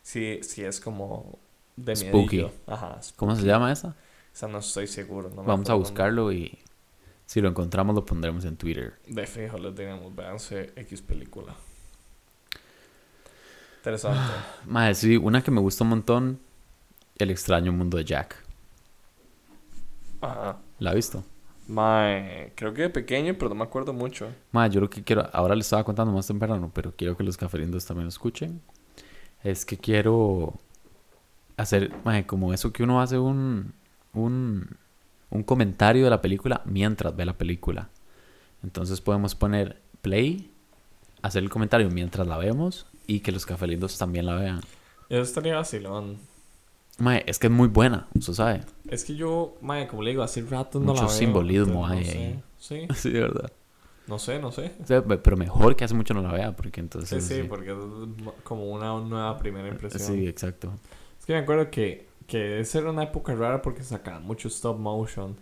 sí, sí es como de Spooky. miedillo. Ajá, ¿Cómo se spooky. llama esa? Esa no estoy seguro. no Vamos a buscarlo y si lo encontramos lo pondremos en Twitter. De fijo le tenemos, véanse X película. Interesante. Madre, sí, una que me gusta un montón, El extraño mundo de Jack. Ajá. ¿La ha visto? Mae, creo que de pequeño, pero no me acuerdo mucho. Madre, yo lo que quiero, ahora le estaba contando más temprano, pero quiero que los caferindos también lo escuchen. Es que quiero hacer, madre, como eso que uno hace un, un, un comentario de la película mientras ve la película. Entonces podemos poner play, hacer el comentario mientras la vemos y que los cafelindos también la vean. Eso estaría vacilón. Mae, es que es muy buena, usted sabe. Es que yo, mae, como le digo, hace rato no Mucho la veo. simbolismo entonces hay no ahí. [laughs] Sí, Sí, de verdad. no sé, no sé. O sea, pe- pero mejor que hace mucho no la vea, porque Sí, entonces... sí, porque es como una nueva primera impresión. Sí, exacto. Es que me acuerdo que, que esa era una época rara porque sacaban mucho stop motion.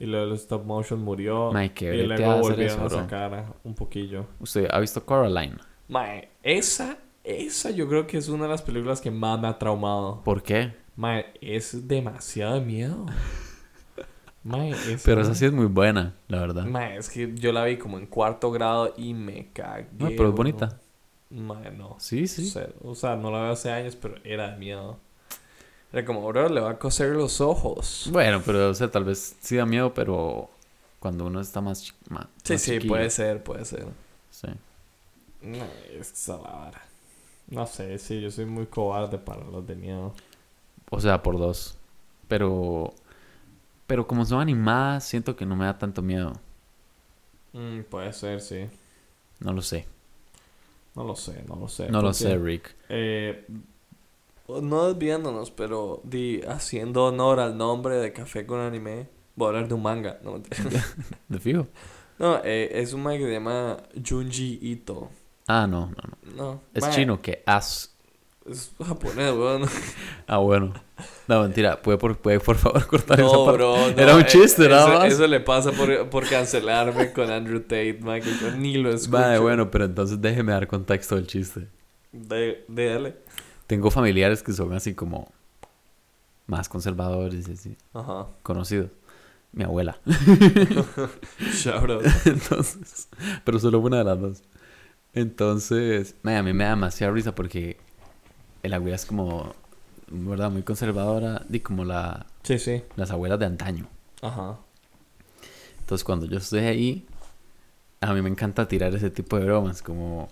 Y luego el stop motion murió. Qué y luego volvieron a sacar un poquillo. ¿Usted ha visto Coraline? Mae, esa, esa yo creo que es una de las películas que más me ha traumado. ¿Por qué? Mae, es demasiado de miedo. [laughs] Mae, es... Pero esa sí es muy buena, la verdad. Mae, es que yo la vi como en cuarto grado y me cagué. No, pero es bonita. Mae, no. Sí, sí. O sea, no la veo hace años, pero era de miedo. Era como, bro, le va a coser los ojos. Bueno, pero o sea, tal vez sí da miedo, pero cuando uno está más, Sí, más sí, chiquillo. puede ser, puede ser. No, es que esa la vara. No sé, sí, yo soy muy cobarde para los de miedo. O sea, por dos. Pero... Pero como son animadas, siento que no me da tanto miedo. Mm, puede ser, sí. No lo sé. No lo sé, no lo sé. No lo sé, Rick. Eh, no desviándonos, pero di, haciendo honor al nombre de Café con Anime, voy a hablar de un manga. No. [laughs] ¿De fijo? no eh, es un manga que se llama Junji Ito. Ah, no, no, no. No, Es chino, que as. Es japonés, weón. [laughs] Ah, bueno. No, mentira. ¿Puede por, puede, por favor [laughs] cortar esa No, parte? bro. no, Era un eh, chiste, eso, nada más. Eso le pasa por, por cancelarme con Andrew Tate, man, que yo ni lo escucho. Vale, bueno, pero entonces déjeme dar contexto del chiste. De, de dale. Tengo familiares que son así como más conservadores y así, Ajá. conocidos. Mi abuela. [laughs] Shout out. Entonces, pero solo una de las dos. Entonces, a mí me da demasiada risa porque el abuela es como, ¿verdad? Muy conservadora, y como la, Sí, sí. las abuelas de antaño. Ajá. Entonces, cuando yo estoy ahí, a mí me encanta tirar ese tipo de bromas, como,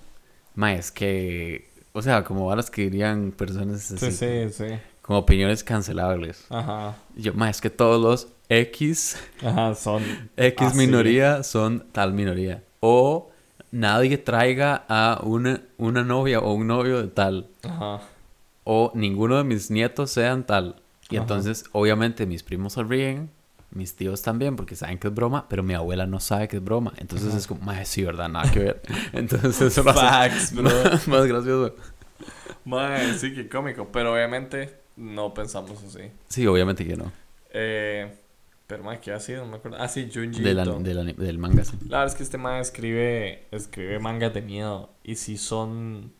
mae, es que, o sea, como balas que dirían personas así, Sí, sí, sí. como opiniones cancelables. Ajá. Y yo, mae, es que todos los X, Ajá, son. X Así. minoría son tal minoría. O nadie traiga a una, una novia o un novio de tal. Ajá. O ninguno de mis nietos sean tal. Y Ajá. entonces, obviamente, mis primos se ríen. Mis tíos también, porque saben que es broma, pero mi abuela no sabe que es broma. Entonces Ajá. es como, mae, sí, ¿verdad? Nada que ver. [laughs] Entonces eso lo Facts, [laughs] bro. más, más gracioso. Mae, sí, que cómico. Pero obviamente no pensamos así. Sí, obviamente que no. Eh, pero, mae, ¿qué ha sido? No me acuerdo. Ah, sí, Junji Del, Ito. an- del, ani- del manga, sí. La verdad es que este man escribe, escribe mangas de miedo. Y si son.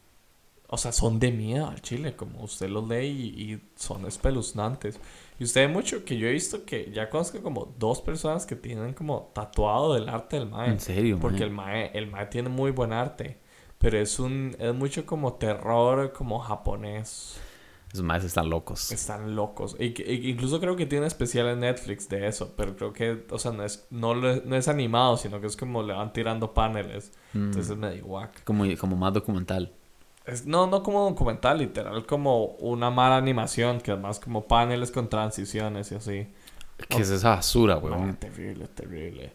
o sea, son de miedo al chile, como usted los lee y, y son espeluznantes. Y usted mucho que yo he visto que ya conozco como dos personas que tienen como tatuado del arte del mae. En serio, Porque el mae, el mae tiene muy buen arte. Pero es un, es mucho como terror, como japonés. Esos maes están locos. Están locos. Y, que- y- incluso creo que tiene especial en Netflix de eso. Pero creo que, o sea, no es, no, no es animado, sino que es como le van tirando paneles. Mm, Entonces es medio guac. como, como más documental. Es, no, no como documental, literal, como una mala animación, que es más como paneles con transiciones y así. ¿Qué es esa basura, weón? terrible, terrible.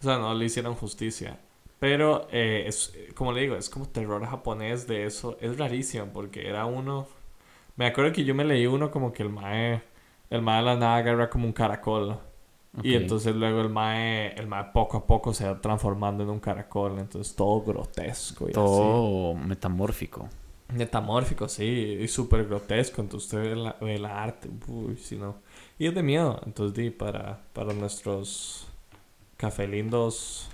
O sea, no le hicieron justicia. Pero, eh, es, como le digo, es como terror japonés de eso. Es rarísimo porque era uno... Me acuerdo que yo me leí uno como que el mae... El mae de la nada agarra como un caracol. Y entonces luego el mae, el mae poco a poco se va transformando en un caracol. Entonces todo grotesco y así. Todo metamórfico. Metamórfico, sí, y súper grotesco. Entonces usted ve la, ve la arte, uy, si no. Y es de miedo. Entonces, di, para, para nuestros cafelindos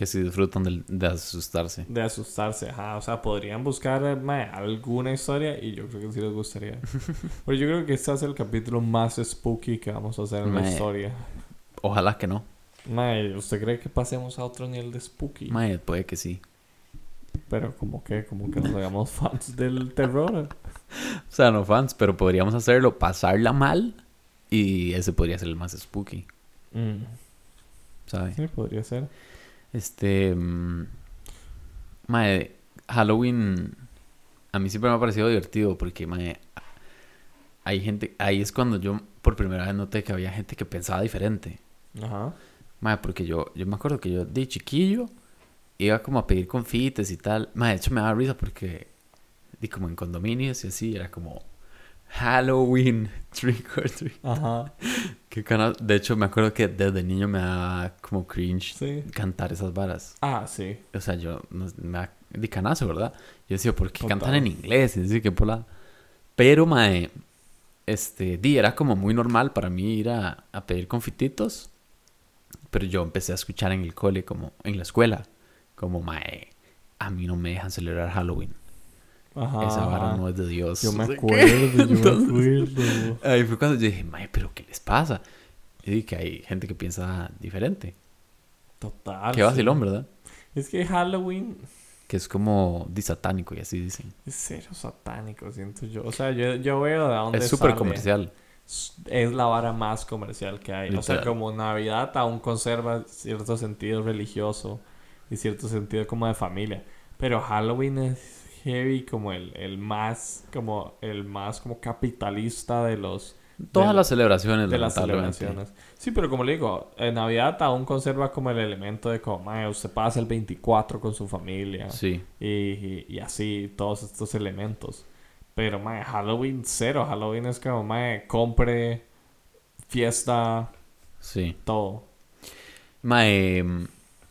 Que si disfrutan de, asustarse. de asustarse, ajá. O sea, podrían buscar eh, mae, alguna historia y yo creo que sí les gustaría. [laughs] Pero yo creo que este ser el capítulo más spooky que vamos a hacer en la historia. Ojalá que no. Mae, ¿usted cree que pasemos a otro nivel de spooky? Mae, puede que sí. Pero como que, como que nos hagamos [laughs] fans del terror. O sea, no fans, pero podríamos hacerlo, pasarla mal. Y ese podría ser el más spooky, Mm, ¿sabes? sí, podría ser. Este. mm, mae, Halloween. A mí siempre me ha parecido divertido porque, mae. Hay gente. Ahí es cuando yo por primera vez noté que había gente que pensaba diferente. Ajá. Mae, porque yo, yo me acuerdo que yo de chiquillo iba como a pedir confites y tal. Mae, de hecho me daba risa porque. Di como en condominios y así, era como. Halloween, [laughs] trick or treat. Ajá. [laughs] Qué cana- De hecho, me acuerdo que desde niño me daba como cringe Sí. cantar esas varas. Ah, sí. O sea, yo me da de canazo, ¿verdad? Yo decía, ¿por qué Total. cantan en inglés? Y decía que por la... Pero, mae, este, di, era como muy normal para mí ir a, a pedir confititos. Pero yo empecé a escuchar en el cole, como en la escuela, como, mae, a mí no me dejan celebrar Halloween. Ajá. Esa vara no es de Dios. Yo me acuerdo, yo me [laughs] acuerdo. Ahí fue cuando yo dije, mae, ¿pero qué les pasa? Y dije que hay gente que piensa diferente. Total. Qué vacilón, ¿verdad? Es que Halloween Que es como disatánico y así dicen. es cero satánico, siento yo. O sea, yo, yo veo de dónde Es súper comercial. Es la vara más comercial que hay. O sea, como Navidad aún conserva cierto sentido religioso y cierto sentido como de familia. Pero Halloween es heavy como el, el más, como el más como capitalista de los Todas de- las celebraciones, de las celebraciones. Sí, pero como le digo, en Navidad aún conserva como el elemento de como, "Mae, usted pasa el 24 con su familia Sí, y, y, y así, todos estos elementos. Pero, mae, Halloween cero. Halloween es como, mae, compre, fiesta, sí. todo. Mae, mm,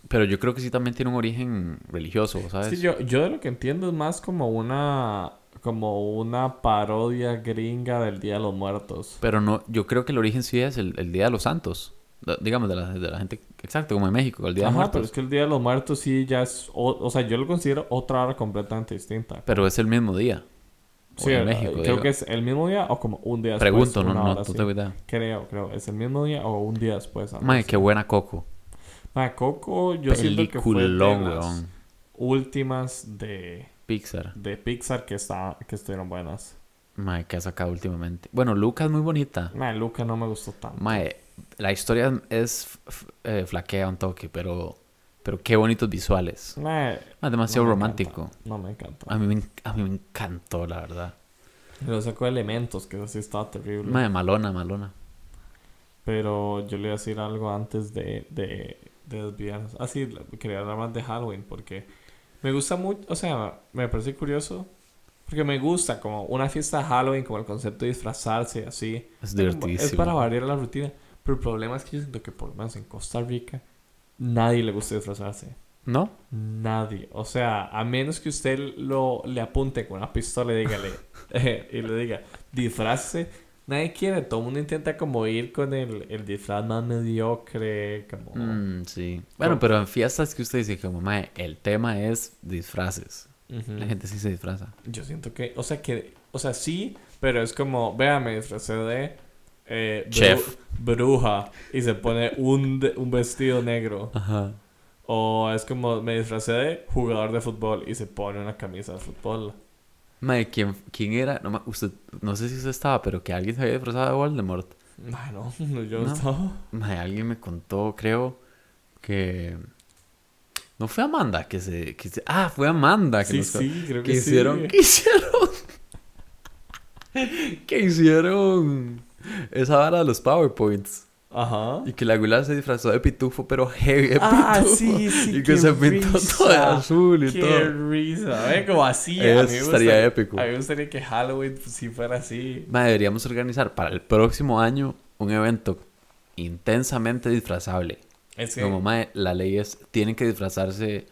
pero yo creo que sí también tiene un origen religioso, ¿sabes? Sí, yo, yo de lo que entiendo es más como una, como una parodia gringa del Día de los Muertos. Pero no, yo creo que el origen sí es el, el Día de los Santos. Digamos, de la, de la gente, exacto, como en México, el Día de Ajá, Muertos. pero es que el Día de los Muertos sí ya es, o, o sea, yo lo considero otra hora completamente distinta. Pero es el mismo día. Sí, en eh, México, creo digo. que es el mismo día o como un día después. Pregunto, no, no, no así. tengo idea. Creo, creo. Es el mismo día o un día después. así. qué buena Coco. Mae, Coco, yo siento que fue de las últimas de, Pixar. de Pixar que, está, que estuvieron buenas. Mae, que ha sacado últimamente. Bueno, Luca es muy bonita. Mae, Luca no me gustó tanto. Mae, la historia es eh, flaquea un toque, pero pero qué bonitos visuales. Mae, Mae, demasiado no romántico. encanta, No me encanta. A mí, me, a mí me encantó, la verdad. Pero sacó elementos que así estaba terrible. Mae, malona, malona. Pero yo le iba a decir algo antes de, de, de desviarnos. Ah, sí, quería hablar más de Halloween porque me gusta mucho, o sea, me parece curioso. Porque me gusta como una fiesta de Halloween, como el concepto de disfrazarse, así. Es Es divertidísimo. para variar la rutina. Pero el problema es que yo siento que por lo menos en Costa Rica nadie le gusta disfrazarse. ¿No? Nadie. O sea, a menos que usted lo, le apunte con una pistola y dígale, [laughs] eh, y le diga, disfrácese. Nadie quiere. Todo el mundo intenta como ir con el, el disfraz más mediocre. Como... Mm, sí. Bueno, pero en fiestas que usted dice como, mae, el tema es disfraces. La gente sí se disfraza. Yo siento que, o sea, que, o sea, sí, pero es como, véame, me disfracé de eh, bru- Chef. bruja y se pone un, un vestido negro. Ajá. O es como, me disfracé de jugador de fútbol y se pone una camisa de fútbol. Mae, ¿quién, ¿quién era? No, usted, no sé si usted estaba, pero que alguien se había disfrazado de Voldemort. Bueno, yo no No. estaba. Mae, alguien me contó, creo, que... No fue Amanda que se... Que se- ah, fue Amanda que Sí, nos sí, creo que, que hicieron, sí. [laughs] que hicieron, que hicieron esa vara de los PowerPoints. Ajá. Y que la gula se disfrazó de pitufo, pero heavy de Ah, pitufo. sí, sí, Y que qué se pintó todo de risa. azul y Qué todo. risa, ¿eh? Como así. Eso a mí me estaría gustaría- épico. A mí me gustaría que Halloween pues, sí fuera así. Ma, deberíamos organizar para el próximo año un evento intensamente disfrazable. Es que Como, mae, la ley es, tienen que disfrazarse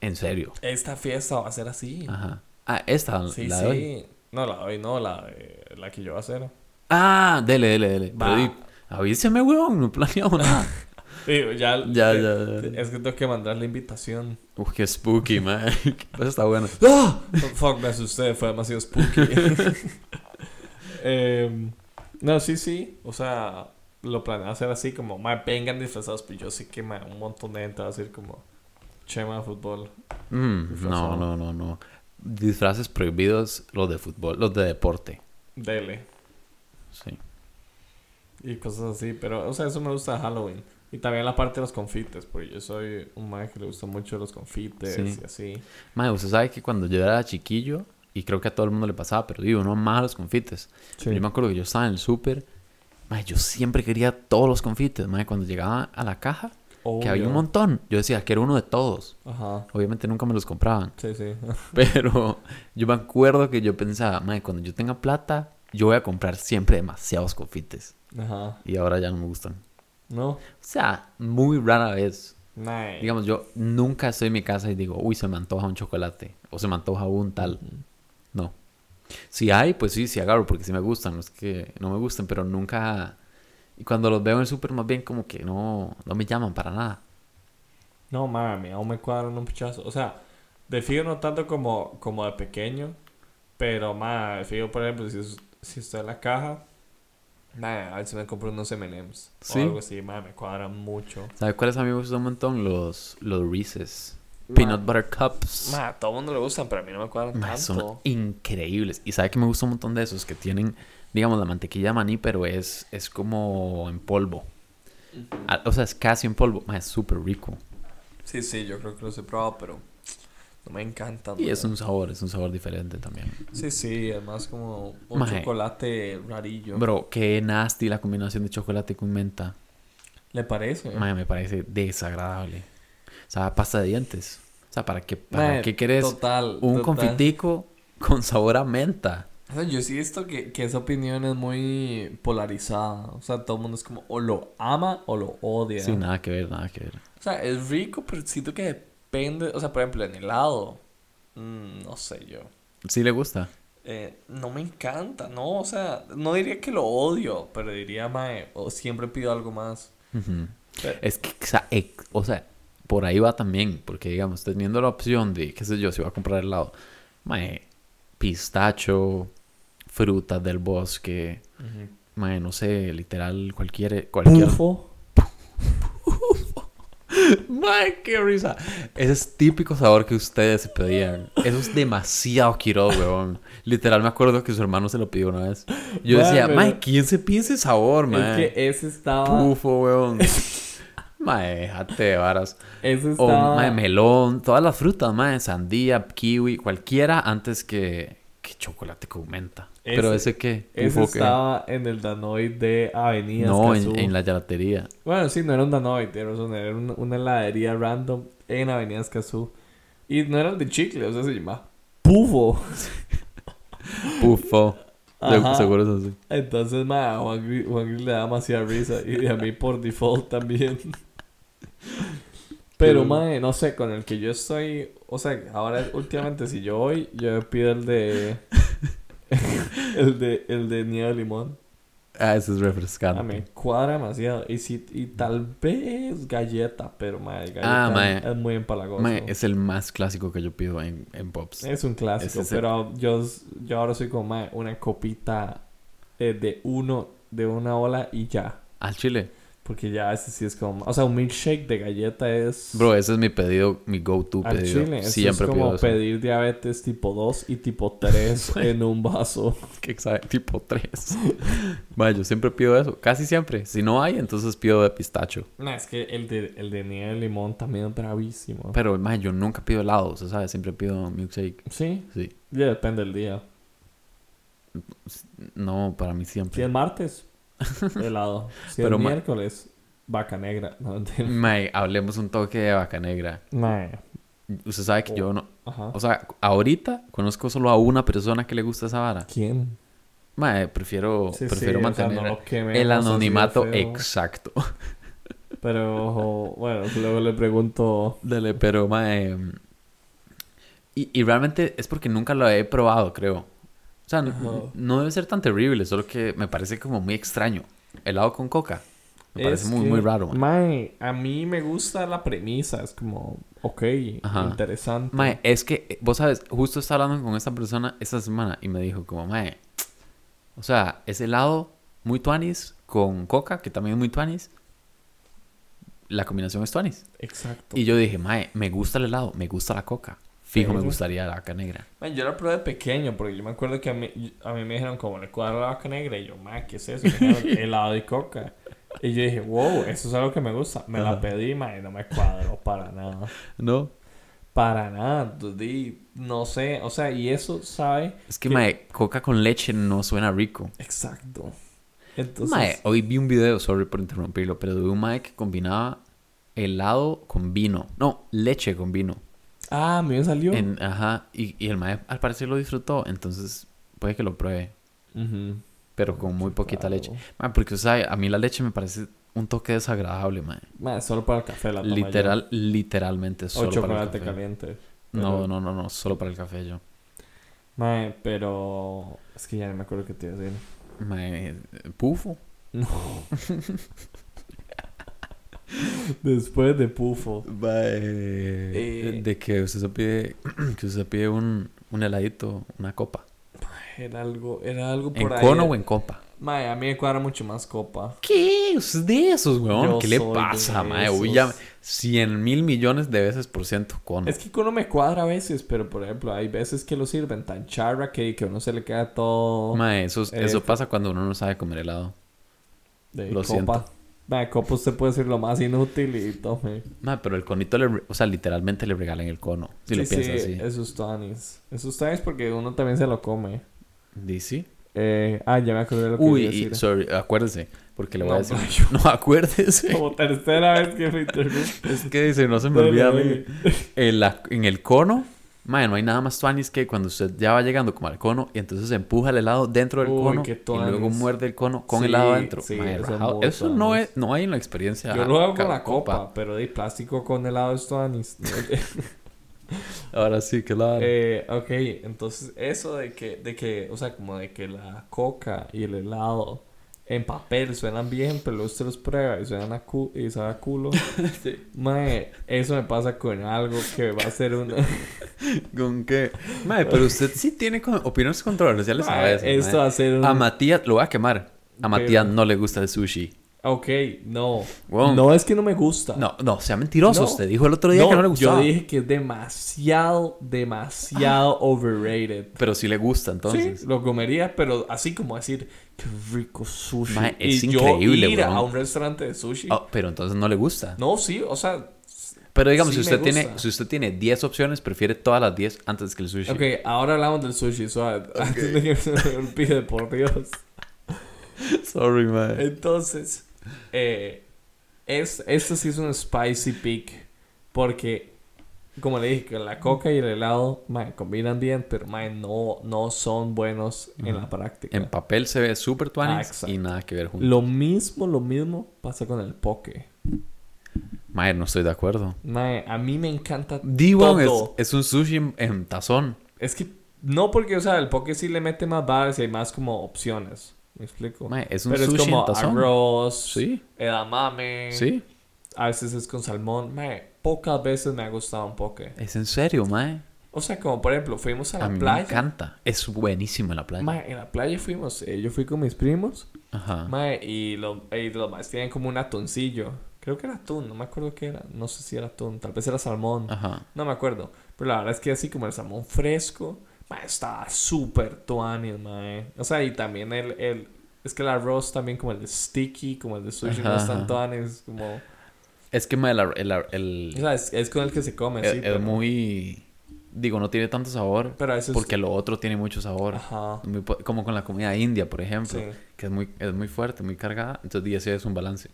en serio. esta fiesta va a ser así. Ajá. Ah, esta, Sí, la sí. de hoy. No, la de hoy no, la, de- la que yo voy a hacer. Ah, dele, dele, dele. Va. Pero avíseme, weón, no he planeado nada. [laughs] Digo, ya, Ya, eh, ya, ya. Es que tengo que mandar la invitación. Uf, qué spooky, [laughs] mae. Eso está bueno. [laughs] ¡Ah! Fuck, me asusté, fue demasiado spooky. Em, no, sí, sí. O sea, lo planeo hacer así como, ma, vengan disfrazados. Pero yo sé que ma, un montón de gente va a decir como, chema de fútbol. Mm, no, no, no, no. Disfraces prohibidos, los de fútbol, los de deporte. Dele. Sí. Y cosas así. Pero, o sea, eso me gusta de Halloween. Y también la parte de los confites. Porque yo soy un man que le gusta mucho los confites Sí. y así. Mae, usted sabe que cuando yo era chiquillo, y creo que a todo el mundo le pasaba, pero digo, no más los confites. Pero Yo me acuerdo que yo estaba en el súper, yo siempre quería todos los confites, mae, cuando llegaba a la caja, que había un Obvio. montón, yo decía que era uno de todos. Ajá. Obviamente nunca me los compraban, Sí, sí. [laughs] pero yo me acuerdo que yo pensaba, mae, cuando yo tenga plata, yo voy a comprar siempre demasiados confites. Ajá. Y ahora ya no me gustan. No. O sea, muy rara vez. Nice. Digamos, yo nunca estoy en mi casa y digo, uy, se me antoja un chocolate. O se me antoja un tal. No. Si hay, pues sí, sí agarro porque sí me gustan. No es que no me gusten, pero nunca... Y cuando los veo en el súper, más bien como que no, no me llaman para nada. No, mami, aún me cuadran un pichazo. O sea, de fijo no tanto como, como de pequeño, pero más, de fijo, por ejemplo, si, si estoy en la caja, ma, a ver si me compro unos M&M's Sí. o algo así, ma, me cuadran mucho. ¿Sabes cuáles a mí me gustan un montón? Los, los Reese's. Peanut Butter Cups. Ma, a todo el mundo le gustan, pero a mí no me cuadran Ma, tanto. son increíbles. Y sabe que me gusta un montón de esos que tienen, digamos, la mantequilla de maní, pero es, es como en polvo. O sea, es casi en polvo. Ma, es súper rico. Sí, sí, yo creo que los he probado, pero no me encantan. Y es un sabor, es un sabor diferente también. Sí, sí, además como un chocolate rarillo. Bro, qué nasty la combinación de chocolate con menta. ¿Le parece? Ma, me parece desagradable. O sea, pasta de dientes. O sea, ¿para qué, para qué querés Total. un total. confitico con sabor a menta? O sea, yo sí he visto que, que esa opinión es muy polarizada. O sea, todo el mundo es como o lo ama o lo odia. Sí, nada que ver, nada que ver. O sea, es rico, pero siento que depende. O sea, por ejemplo, en helado. mm, no sé yo. ¿Sí le gusta? Eh, no me encanta, ¿no? O sea, no diría que lo odio, pero diría, mae, o siempre pido algo más. Ujú. Pero- Es que, o sea, o sea, por ahí va también, porque digamos, teniendo la opción de, qué sé yo, si va a comprar helado, mae, pistacho, frutas del bosque, mae, no sé, literal, cualquier, cualquier... Pufo. [laughs] [laughs] [laughs] Mae, qué risa. Ese es típico sabor que ustedes pedían. Eso es demasiado Quiroz, weón. Literal, me acuerdo que su hermano se lo pidió una vez. Yo Mae, decía, pero- mae, ¿quién se pide ese sabor, Es mae? que ese estaba. Pufo, weón. [laughs] mae, déjate de varas. Ese O, estaba. mae, melón, todas las frutas, mae, sandía, kiwi, cualquiera antes que, que chocolate con menta. Pero Ese- ese qué, Ese estaba en el Danoid de Avenida No, en, en la gelatería. Bueno, sí, no era un Danoid, era una, era una, una heladería random en Avenida Escazú. Y no era el de chicle, o sea, se llamaba Pufo. [laughs] Pufo. Ajá. Seguro es así. Entonces, ma, a Juan Gris, Juan Gris le da demasiada risa. Y a mí por default también. Pero, Qué- ma, no sé, con el que yo estoy... O sea, ahora últimamente si yo voy, yo pido el de... [laughs] el de el de nieve de limón. Ah, eso es refrescante. A me cuadra demasiado. Y, si, y tal vez galleta, pero mae, galleta Ah, mae. es muy empalagoso. Mae, es el más clásico que yo pido en, en Pops. Es un clásico, es pero yo, yo ahora soy como mae, una copita eh, de uno, de una ola y ya. Al chile. Porque ya ese sí es como... O sea, un milkshake de galleta es... Bro, ese es mi pedido, mi go-to pedido. chile. Siempre es como pido eso. pedir diabetes tipo 2 y tipo 3 [laughs] en un vaso. [laughs] Que exacto, tipo 3. Mae, [laughs] yo siempre pido eso. Casi siempre. Si no hay, entonces pido de pistacho. No, es que el de, el de nieve de limón también es bravísimo. Pero, mae, yo nunca pido helado, ¿se sabe? Siempre pido milkshake. Sí, Sí. ya depende del día. No, para mí Si siempre. es martes, [laughs] helado. Si Pero es ma- miércoles, vaca negra. [laughs] No, hablemos un toque de vaca negra. Mae. Usted sabe que Oh. yo no... Ajá. O sea, ahorita conozco solo a una persona que le gusta esa vara. ¿Quién? Mae, prefiero, Sí, prefiero sí, o sea, mantener no el anonimato exacto. [laughs] Pero bueno, luego le pregunto. Dale, pero mae... Y, y realmente es porque nunca lo he probado, creo. O sea, no debe ser tan terrible, solo que me parece como muy extraño. Helado con coca. Me parece muy, que, muy raro, mae. Mae, a mí me gusta la premisa. Es como, ok, Ajá. interesante. Mae, es que, eh, vos sabes, justo estaba hablando con esta persona esta semana y me dijo como, mae, o sea, es helado muy tuanis con coca, que también es muy tuanis. La combinación es tuanis. Exacto. Y yo dije, mae, me gusta el helado, me gusta la coca. Fijo, me gustaría la vaca negra. Man, yo la probé de pequeño porque yo me acuerdo que a mí, a mí me dijeron como le cuadra la vaca negra y yo, man, ¿qué es eso? Me dijeron, [laughs] helado y coca. Y yo dije, wow, eso es algo que me gusta. Me la pedí, man, y no me cuadró para nada. ¿No? Para nada. Di- No sé, o sea, y eso, ¿sabe? Es que, ¿Qué? mae, coca con leche no suena rico. Exacto. Entonces, Mae, hoy vi un video, sorry por interrumpirlo, pero de un mae que combinaba helado con vino. No, leche con vino. Ah, me salió. En- ajá, y, y el mae al parecer lo disfrutó, entonces puede que lo pruebe, Ujú. pero con muy poquita Claro. leche. Mae, porque, o sea, a mí la leche me parece un toque desagradable, mae. Man, solo para el café la tomo yo. Literal, literalmente O solo para el chocolate café. caliente. No, no, no, no, solo para el café yo. Mae, pero... Es que ya no me acuerdo qué te iba a decir. Mae, pufo. No. [laughs] [laughs] Después de Pufo. Eh, de que usted se pide, [clears throat] que usted pide un, un heladito, una copa. Era algo, era algo ¿En por ahí. cono o en copa? Mae, a mí me cuadra mucho más copa. ¿Qué? ¿Usted es de esos, weón? Yo ¿Qué le pasa, mae? Uy, ya 100 mil millones de veces por ciento cono. Es que cono me cuadra a veces, pero por ejemplo, hay veces que lo sirven tan charra que, que a uno se le queda todo Mae, eso, Eh, eso pasa cuando uno no sabe comer helado. de lo copa. siento. Mae, copa usted puede decir lo más inútil y tome. Mae, pero el conito, le, o sea, literalmente le regalan el cono. Si lo Sí, piensas sí, así. Esos tanis. Esos tanis porque uno también se lo come. ¿Dice? Eh, ah, ya me acordé de lo que Uy, iba a y, decir. sorry, acuérdese. Porque le voy No, a decir. pero [laughs] No, acuérdese. Como tercera vez que me. Es que dice, no se me olvida a mí. En, la- en el cono, mae, no hay nada más tuanis que cuando usted ya va llegando como al cono y entonces empuja el helado dentro del Uy, cono y luego tuanis. muerde el cono con Sí, helado adentro. sí, eso no, tuanis. es, no hay en la experiencia. Yo lo hago con la copa, pero de plástico con helado es tanis. [laughs] [laughs] Ahora sí, claro. Eh, ok, entonces eso de que, de que, o sea, como de que la coca y el helado en papel suenan bien, pero luego usted los prueba y suenan a cu y sabe a culo. [laughs] Mae, eso me pasa con algo que va a ser una... [laughs] ¿Con qué? Mae, pero usted sí tiene con- opiniones controversiales a veces. esto mae. va a ser un... A Matías, lo voy a quemar. A Matías Pero- no le gusta el sushi. Ok, no. No es que no me gusta. No, no, sea mentiroso. No. Usted dijo el otro día que no le gustaba. Yo dije que es demasiado, demasiado overrated. Pero sí le gusta, entonces. Sí, lo comería, pero así como decir, qué rico sushi. Mae, es y increíble, yo ir a un restaurante de sushi. Oh, pero entonces no le gusta. No, sí, o sea, Pero digamos, Sí si usted tiene, si usted tiene 10 opciones, prefiere todas las 10 antes que el sushi. ok, ahora hablamos del sushi, suave. Antes de que se me olvide, por Dios. [laughs] Sorry, man. Entonces, eh, es, esto sí es un spicy pick. Porque, como le dije, que la coca y el helado, combinan bien, pero no, no son buenos en la práctica. En papel se ve súper Ah, tuanis y nada que ver juntos. Lo mismo, lo mismo pasa con el poke. Mae, no estoy de acuerdo. Mae, a mí me encanta D1 es, todo. es un sushi en, en tazón. Es que no porque, o sea, el poke sí le mete más bares y hay más como opciones. ¿Me explico? Mae, es un Pero es sushi como en tazón. arroz, Sí, edamame. sí. A veces es con salmón. Mae, pocas veces me ha gustado un poke. Es en serio, mae. O sea, como por ejemplo, fuimos a la A mí me playa. encanta. Es buenísimo en la playa. Mae, en la playa fuimos. eh, yo fui con mis primos. Ajá. Mae, y, lo, y los más tienen como un atuncillo. Creo que era atún, no me acuerdo qué era. No sé si era atún, tal vez era salmón. Ajá. No me acuerdo. Pero la verdad es que así como el salmón fresco, mae, estaba súper tuanis, mae. O sea, y también el, el... Es que el arroz también como el de sticky, como el de sushi, no Ajá, es tan ajá. tuanis, como... Es que mae, el, el, el- O sea, es, es con el que se come, sí, es pero... muy... Digo, no tiene tanto sabor. Pero. Porque lo otro tiene mucho sabor. Ajá. Muy como con la comida india, por ejemplo. Sí. Que es muy, es muy fuerte, muy cargada. Entonces, ese es un balance.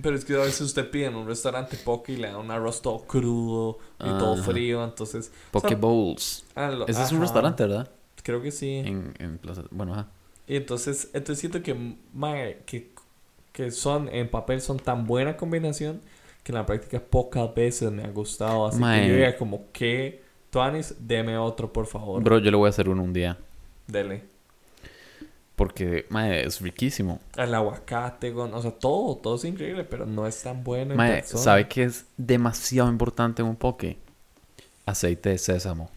Pero es que a veces usted pide en un restaurante poke y le dan un arroz todo crudo y todo frío, entonces... Poke o sea, Bowls. ah, lo- Ese es un restaurante, ¿verdad? Creo que sí. En, en Plaza... Bueno, ajá. Y entonces, entonces siento que, mae, que, que son, en papel son tan buena combinación que en la práctica pocas veces me ha gustado. Así Mae. que yo diría como que, Tuanis, deme otro, por favor. Bro, yo le voy a hacer uno un día. Dele. Porque, mae, es riquísimo. El aguacate, gon- o sea, todo, todo es increíble, pero no es tan bueno en persona. ¿sabe qué es demasiado importante en un poke? Aceite de sésamo.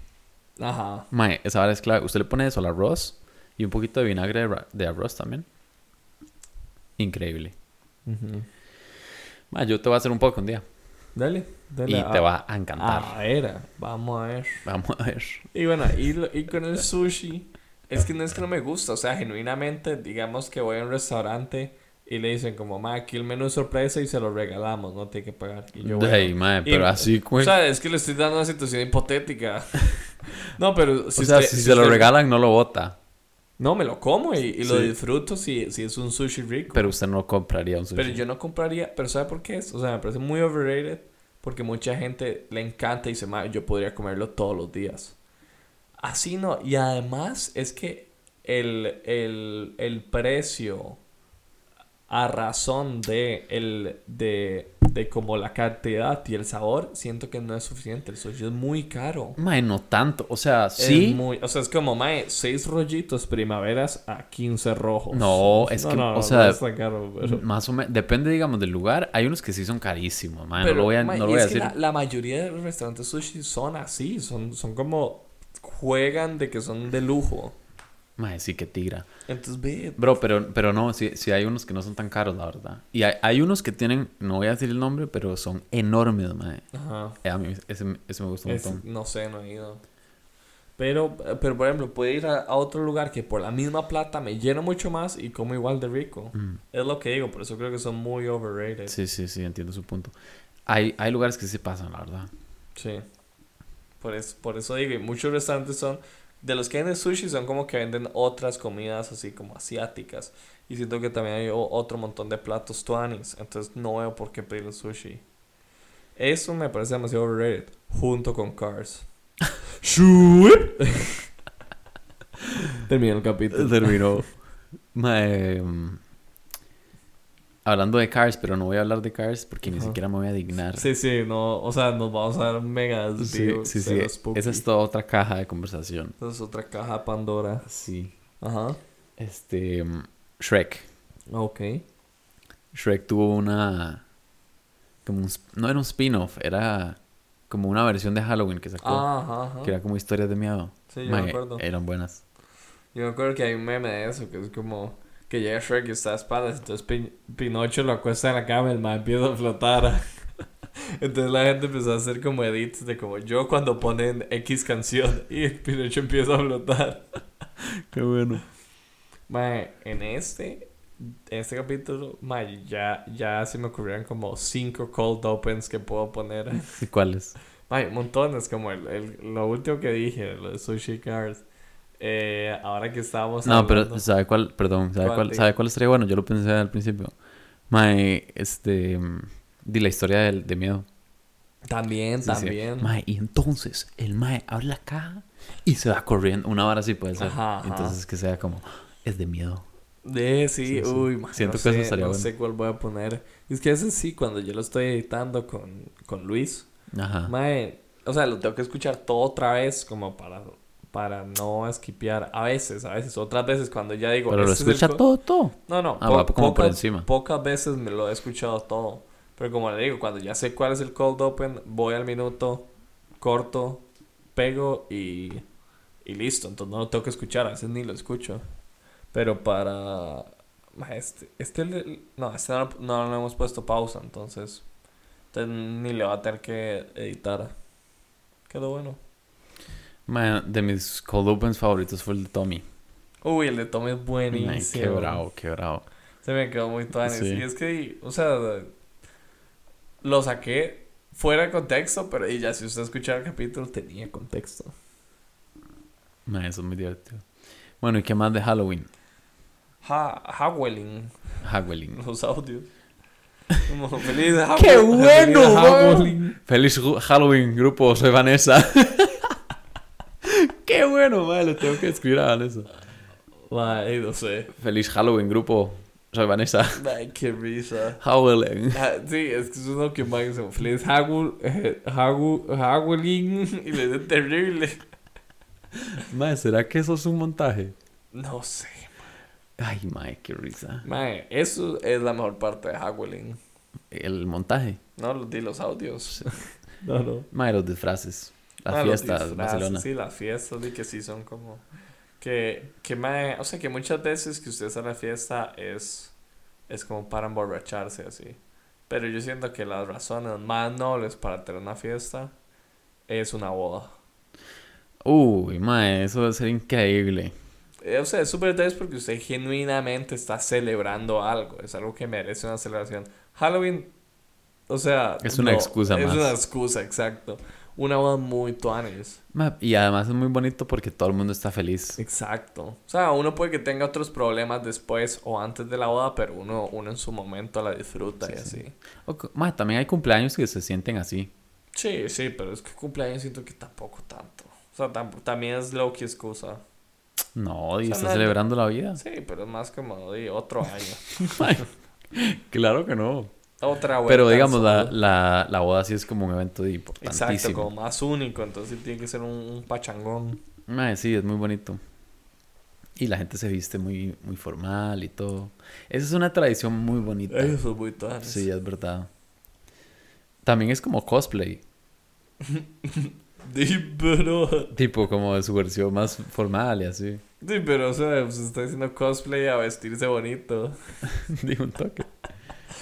Ajá. Mae, esa vara es clave. Usted le pone eso al arroz y un poquito de vinagre de, arroz también. Increíble. Ujú. Mae, yo te voy a hacer un poke un día. Dale, dale. Y te va a encantar. A ver, vamos a ver. Vamos a ver. Y bueno, y con el sushi, es que no es que no me gusta, o sea, genuinamente, digamos que voy a un restaurante y le dicen como, ma, aquí el menú es sorpresa y se lo regalamos, no tiene que pagar. Y yo, bueno, Ey, mae, pero y- así, o güey. sea, es que le estoy dando una situación hipotética. [laughs] no, pero si o sea, usted- si, si se lo regalan, no lo bota. No, me lo como y, y lo Sí. disfruto si, si es un sushi rico. Pero usted no compraría un sushi. Pero yo no compraría, pero ¿sabe por qué es? O sea, me parece muy overrated porque mucha gente le encanta y dice, "Ma, yo podría comerlo todos los días. Así no, y además es que el, el, el precio a razón de, el, de, de como la cantidad y el sabor, siento que no es suficiente. El sushi es muy caro. Mae, no tanto. O sea, Es sí. muy, o sea, es como, mae, seis rollitos primaveras a 15 rojos. No, es que, o sea, no está caro, pero... Más o menos. Depende, digamos, del lugar. Hay unos que sí son carísimos, mae. Pero, no lo voy a, ma, no lo y voy a es decir. la, la mayoría de los restaurantes sushi son así, son, son como juegan de que son de lujo. Mae, sí que tira. Entonces ve, Bro, pero, pero no, sí, sí hay unos que no son tan caros, la verdad. Y hay, hay unos que tienen, no voy a decir el nombre, pero son enormes, mae. ajá, Eh, A mí ese, ese me gusta un es- montón. no sé, no he ido. Pero, pero por ejemplo, puede ir a, a otro lugar que por la misma plata me llena mucho más y como igual de rico. Mm. Es lo que digo, por eso creo que son muy overrated. Sí, sí, sí, entiendo su punto. Hay, hay lugares que sí se pasan, la verdad. Sí. Por eso, por eso digo, y muchos restaurantes son, de los que venden sushi son como que venden otras comidas así como asiáticas. Y siento que también hay otro montón de platos tuanis. Entonces no veo por qué pedir el sushi. Eso me parece demasiado overrated. Junto con Cars. [laughs] [laughs] Terminó el capítulo. Terminó. [laughs] Mm, hablando de Cars, pero no voy a hablar de Cars porque ni siquiera me voy a dignar. Sí, sí, no, o sea, nos vamos a dar mega sí, desvíos, sí, sí. Esa es toda otra caja de conversación. Esa es otra caja de Pandora. Sí. Ajá. Este. mm, Shrek. Ok. Shrek tuvo una. Como un, no era un spin-off, era como una versión de Halloween que sacó. Ajá, ajá. Que era como historias de miedo. Sí, yo me acuerdo. Eran buenas. Yo me acuerdo que hay un meme de eso, que es como que llega Shrek y está a espaldas, entonces Pin- Pinocho lo acuesta en la cama y el man empieza a flotar. [laughs] Entonces la gente empezó a hacer como edits de como yo cuando ponen X canción [laughs] y Pinocho empieza a flotar. [laughs] Qué bueno. Mae, en este, este capítulo, mae, ya, ya se me ocurrieron como cinco cold opens que puedo poner. ¿Y cuáles? Mae, montones, como el, el- lo último que dije, lo de Sushi Cars. Eh, ahora que estábamos No, pero hablando- ¿sabe cuál? Perdón, ¿sabe ¿Cuál, cuál? ¿sabe cuál estaría bueno? Yo lo pensé al principio. Mae, este. mm, Di la historia del, de miedo. También, Sí, sí. también. Mae, y entonces el Mae abre la caja y se va corriendo. Una hora así puede ser. Ajá, ajá. Entonces que sea como. Es de miedo. De sí, Sí, sí. uy, man, Siento no que eso sé, estaría no bueno. sé cuál voy a poner. Es que ese sí, cuando yo lo estoy editando con, con Luis, Ajá. mae, o sea, lo tengo que escuchar todo otra vez como para, para no esquipear. A veces, a veces, otras veces cuando ya digo. Pero lo "Este es escucha co-". todo, todo. No, no, Ah, va como por pocas- encima. Pocas veces me lo he escuchado todo. Pero como le digo, cuando ya sé cuál es el cold open, voy al minuto, corto, pego y, y listo. Entonces no lo tengo que escuchar, a veces ni lo escucho. Pero para... Este, este no, este no, no le hemos puesto pausa, entonces, entonces ni le va a tener que editar. Quedó bueno. De mis cold opens favoritos fue el de Tommy. Uy, el de Tommy es buenísimo. qué bravo, qué bravo. Se me quedó muy tuanis. Sí. Y es que, o sea, lo saqué fuera de contexto, pero y ya si usted escuchara el capítulo tenía contexto. Mae, eso es muy divertido. Bueno, ¿y qué más de Halloween? Ha Howling, Halloween. los audios. Como, feliz Haw- [laughs] ¡Qué bueno, feliz! Howling. Feliz Halloween, grupo, soy Vanessa. [laughs] bueno, mae, le tengo que escribir a Vanessa. Ay, no sé. Feliz Halloween, grupo, soy Vanessa. Ay, qué risa. Howling. Ah, sí, es que es uno que más se feliz Howling, eh, [laughs] Howling, y le dice terrible. Mae, ¿será que eso es un montaje? No sé. Ay, mae, qué risa. Mae, eso es la mejor parte de Howling. El montaje. No, los di los audios. no, no. Mae, los disfraces. Las Ah, fiestas, disfraces, Barcelona. Sí, las fiestas, y que sí son como. Que, que mae, o sea, que muchas veces que usted sale a la fiesta es, es como para emborracharse así. Pero yo siento que las razones más nobles para tener una fiesta es una boda. Uy, mae, eso debe ser increíble. Eh, O sea, es súper es porque usted genuinamente está celebrando algo. Es algo que merece una celebración. Halloween, o sea... Es una excusa es más. una excusa, exacto. Una boda muy tuanes. Y además es muy bonito porque todo el mundo está feliz. Exacto. O sea, uno puede que tenga otros problemas después o antes de la boda, pero uno, uno en su momento la disfruta y así. Mae, también hay cumpleaños que se sienten así. Sí, sí, pero es que cumpleaños siento que tampoco tanto. O sea, tam- también es low que excusa. No, y sea, está no- celebrando la vida. Sí, pero es más como de otro año. [laughs] Claro que no. Otra Pero digamos, la, la, la boda sí es como un evento Exacto, importantísimo. como más único, entonces tiene que ser un, un pachangón. Mae, sí, es muy bonito. Y la gente se viste muy, muy formal y todo. Esa es una tradición muy bonita. Eso es muy tuanes. Sí, es verdad. También es como cosplay. [laughs] Sí, pero... Tipo como de su versión más formal y así. Sí, pero, o sea, pues está haciendo cosplay a vestirse bonito. [laughs] Digo un toque.